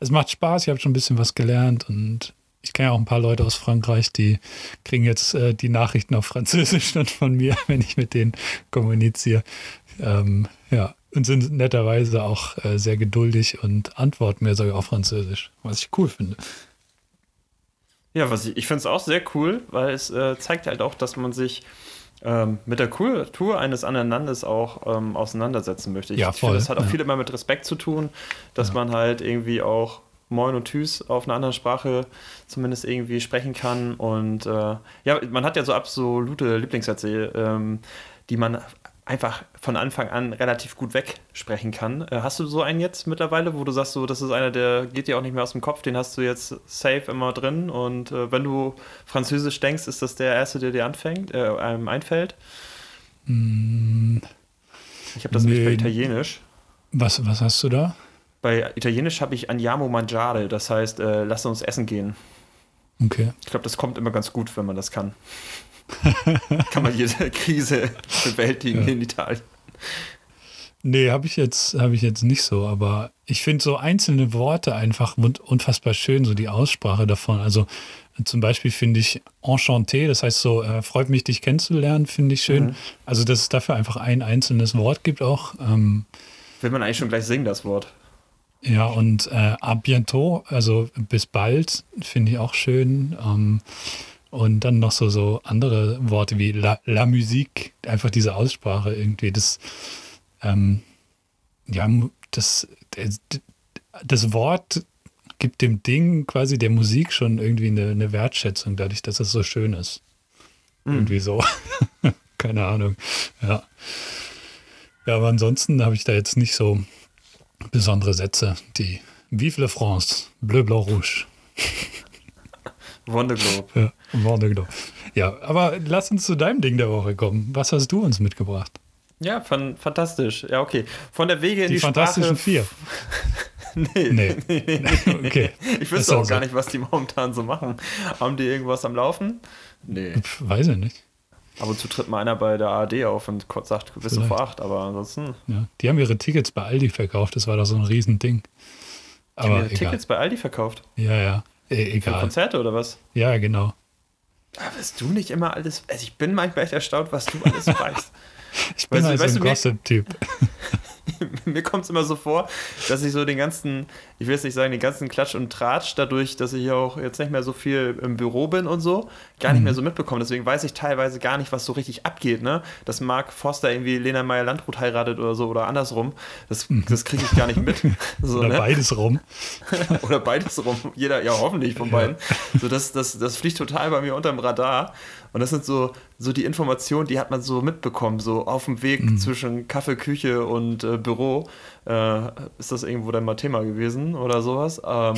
es macht Spaß, ich habe schon ein bisschen was gelernt und ich kenne auch ein paar Leute aus Frankreich, die kriegen jetzt äh, die Nachrichten auf Französisch dann von mir, wenn ich mit denen kommuniziere. Ähm, ja, und sind netterweise auch äh, sehr geduldig und antworten mir sogar auf Französisch, was ich cool finde. Ja, was ich, ich finde es auch sehr cool, weil es äh, zeigt halt auch, dass man sich ähm, mit der Kultur eines anderen Landes auch ähm, auseinandersetzen möchte. Ich, ja, voll, ich finde, das hat auch ja. viel immer mit Respekt zu tun, dass ja. man halt irgendwie auch Moin und Tschüss auf einer anderen Sprache zumindest irgendwie sprechen kann. Und äh, ja, man hat ja so absolute Lieblingssätze, ähm, die man einfach von Anfang an relativ gut wegsprechen kann. Äh, hast du so einen jetzt mittlerweile, wo du sagst, so, das ist einer, der geht dir auch nicht mehr aus dem Kopf, den hast du jetzt safe immer drin und äh, wenn du Französisch denkst, ist das der erste, der dir anfängt, äh, einem einfällt? Mm, ich habe das nee. nämlich bei Italienisch. Was, was hast du da? Bei Italienisch habe ich Andiamo mangiare, das heißt, äh, lass uns essen gehen. Okay. Ich glaube, das kommt immer ganz gut, wenn man das kann. kann man jede Krise bewältigen ja. in Italien. Nee, habe ich, jetzt, hab ich jetzt nicht so, aber ich finde so einzelne Worte einfach unfassbar schön, so die Aussprache davon. Also zum Beispiel finde ich enchanté, das heißt so, äh, freut mich, dich kennenzulernen, finde ich schön. Mhm. Also, dass es dafür einfach ein einzelnes Wort gibt auch. Ähm, Will man eigentlich schon gleich singen, das Wort. Ja, und äh, à bientôt, also bis bald, finde ich auch schön. Ähm, und dann noch so, so andere Worte wie la, la Musique, einfach diese Aussprache irgendwie, das, ähm, ja, das, das Wort gibt dem Ding quasi der Musik schon irgendwie eine, eine Wertschätzung, dadurch, dass es so schön ist. Mhm. Irgendwie so. Keine Ahnung. Ja. Ja, aber ansonsten habe ich da jetzt nicht so besondere Sätze, die Vive la France, Bleu, Blanc, Rouge. Wondeglobe. Ja, Wondeglobe. Ja, aber lass uns zu deinem Ding der Woche kommen. Was hast du uns mitgebracht? Ja, fan fantastisch. Ja, okay. Von der Wege in die, die Fantastischen Sprache. Vier. nee, nee. nee, nee. Okay. Ich wüsste auch gar nicht, was die momentan so machen. Haben die irgendwas am Laufen? Nee. Weiß ich nicht. Ab und zu tritt mal einer bei der ARD auf und sagt, bist vor acht, aber ansonsten. Ja, die haben ihre Tickets bei Aldi verkauft, das war doch so ein Riesending. Aber die haben ihre Tickets bei Aldi verkauft? Ja, ja. E egal. Für Konzerte oder was? Ja, genau. Aber weißt du nicht immer alles. Also ich bin manchmal echt erstaunt, was du alles weißt. ich bin weißt, halt so ein Gossip-Typ. mir kommt es immer so vor, dass ich so den ganzen, ich will jetzt nicht sagen, den ganzen Klatsch und Tratsch, dadurch, dass ich auch jetzt nicht mehr so viel im Büro bin und so, gar nicht Mhm. mehr so mitbekomme. Deswegen weiß ich teilweise gar nicht, was so richtig abgeht, ne? Dass Mark Foster irgendwie Lena Meyer-Landrut heiratet oder so oder andersrum. Das, das kriege ich gar nicht mit. So, Oder ne? beides rum. oder beides rum. Jeder, ja, hoffentlich von beiden. So, das, das, das fliegt total bei mir unterm Radar. Und das sind so, so die Informationen, die hat man so mitbekommen, so auf dem Weg zwischen Kaffee, Küche und äh, Büro. Äh, ist das irgendwo dann mal Thema gewesen oder sowas? Ähm,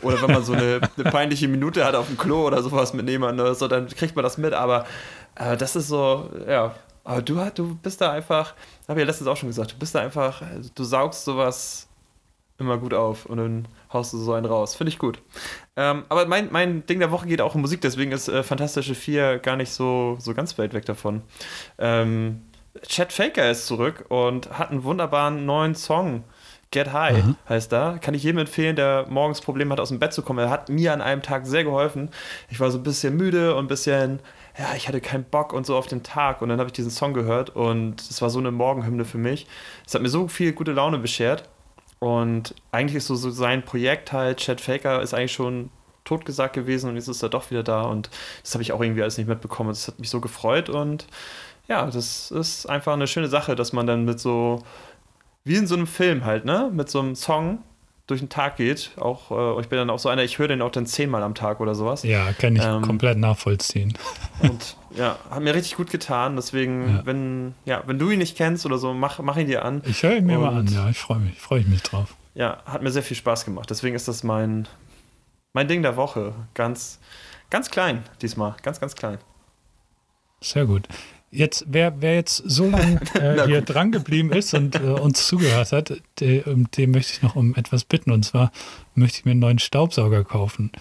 oder wenn man so eine, eine peinliche Minute hat auf dem Klo oder sowas mit jemandem so, dann kriegt man das mit. Aber äh, das ist so, ja. Aber du, du bist da einfach, habe ich ja letztens auch schon gesagt, du bist da einfach, du saugst sowas immer gut auf und dann haust du so einen raus. Finde ich gut. Ähm, aber mein, mein Ding der Woche geht auch um Musik, deswegen ist äh, Fantastische 4 gar nicht so, so ganz weit weg davon. Ähm, Chad Faker ist zurück und hat einen wunderbaren neuen Song. Get High Aha. heißt da. Kann ich jedem empfehlen, der morgens Probleme hat, aus dem Bett zu kommen. Er hat mir an einem Tag sehr geholfen. Ich war so ein bisschen müde und ein bisschen, ja, ich hatte keinen Bock und so auf den Tag. Und dann habe ich diesen Song gehört und es war so eine Morgenhymne für mich. Es hat mir so viel gute Laune beschert. Und eigentlich ist so, so sein Projekt halt, Chad Faker ist eigentlich schon totgesagt gewesen und jetzt ist er doch wieder da und das habe ich auch irgendwie alles nicht mitbekommen. Das hat mich so gefreut und ja, das ist einfach eine schöne Sache, dass man dann mit so, wie in so einem Film halt, ne, mit so einem Song durch den Tag geht. Auch, äh, ich bin dann auch so einer, ich höre den auch dann zehnmal am Tag oder sowas. Ja, kann ich Ähm, komplett nachvollziehen. Und ja, hat mir richtig gut getan. Deswegen, Ja. wenn, ja, wenn du ihn nicht kennst oder so, mach, mach ihn dir an. Ich höre ihn mir mal an, Und- ja, ich freue mich, freue ich mich drauf. ja, hat mir sehr viel Spaß gemacht. Deswegen ist das mein, mein Ding der Woche. Ganz, ganz klein diesmal. Ganz, ganz klein. Sehr gut. Jetzt, wer, wer jetzt so lange äh, hier dran geblieben ist und äh, uns zugehört hat, de, um, dem möchte ich noch um etwas bitten. Und zwar möchte ich mir einen neuen Staubsauger kaufen.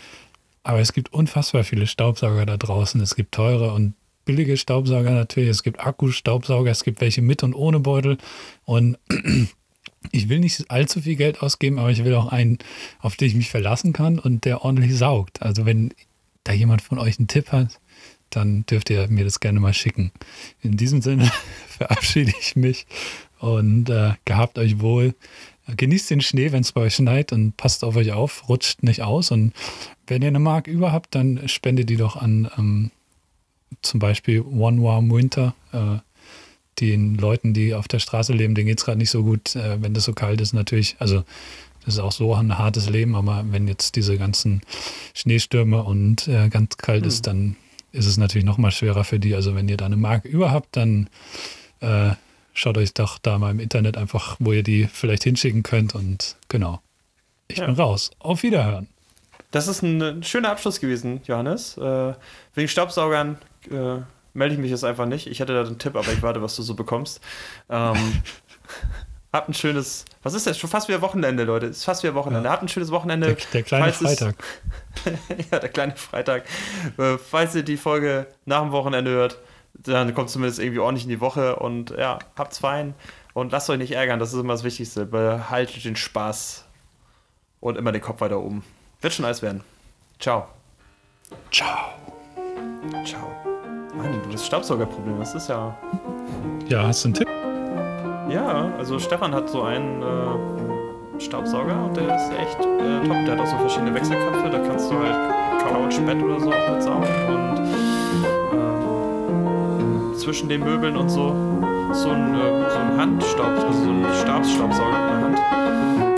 Aber es gibt unfassbar viele Staubsauger da draußen. Es gibt teure und billige Staubsauger natürlich. Es gibt Akkustaubsauger. Es gibt welche mit und ohne Beutel. Und ich will nicht allzu viel Geld ausgeben, aber ich will auch einen, auf den ich mich verlassen kann und der ordentlich saugt. Also wenn da jemand von euch einen Tipp hat, dann dürft ihr mir das gerne mal schicken. In diesem Sinne verabschiede ich mich und äh, gehabt euch wohl. Genießt den Schnee, wenn es bei euch schneit und passt auf euch auf, rutscht nicht aus. Und wenn ihr eine Mark über habt, dann spendet die doch an ähm, zum Beispiel One Warm Winter. Äh, den Leuten, die auf der Straße leben, denen geht es gerade nicht so gut, äh, wenn das so kalt ist. Natürlich, also das ist auch so ein hartes Leben, aber wenn jetzt diese ganzen Schneestürme und äh, ganz kalt ist, dann ist es natürlich noch mal schwerer für die. Also wenn ihr da eine Mark über habt, dann äh, schaut euch doch da mal im Internet einfach, wo ihr die vielleicht hinschicken könnt. Und genau, ich Ja. bin raus. Auf Wiederhören. Das ist ein, schöner Abschluss gewesen, Johannes. Äh, wegen Staubsaugern äh, melde ich mich jetzt einfach nicht. Ich hätte da einen Tipp, aber ich warte, was du so bekommst. Ähm, habt ein schönes, was ist das? Schon fast wieder Wochenende, Leute. Ist fast wieder Wochenende. Habt ein schönes Wochenende. Der, der kleine Falls es- Freitag. ja, der kleine Freitag. Äh, falls ihr die Folge nach dem Wochenende hört, dann kommt zumindest irgendwie ordentlich in die Woche und ja, habt's fein und lasst euch nicht ärgern, das ist immer das Wichtigste. Behaltet den Spaß und immer den Kopf weiter oben. Wird schon alles werden. Ciao. Ciao. Ciao. Mann, du das Staubsaugerproblem, das ist ja. Ja, hast du einen Tipp? Ja, also Stefan hat so einen äh, Staubsauger und der ist echt äh, top. Der hat auch so verschiedene Wechselköpfe, da kannst du halt Couch, Bett oder so auch mit saugen und ähm, zwischen den Möbeln und so so ein, äh, so ein Handstaub, also so ein Stabsstaubsauger mit einer Hand.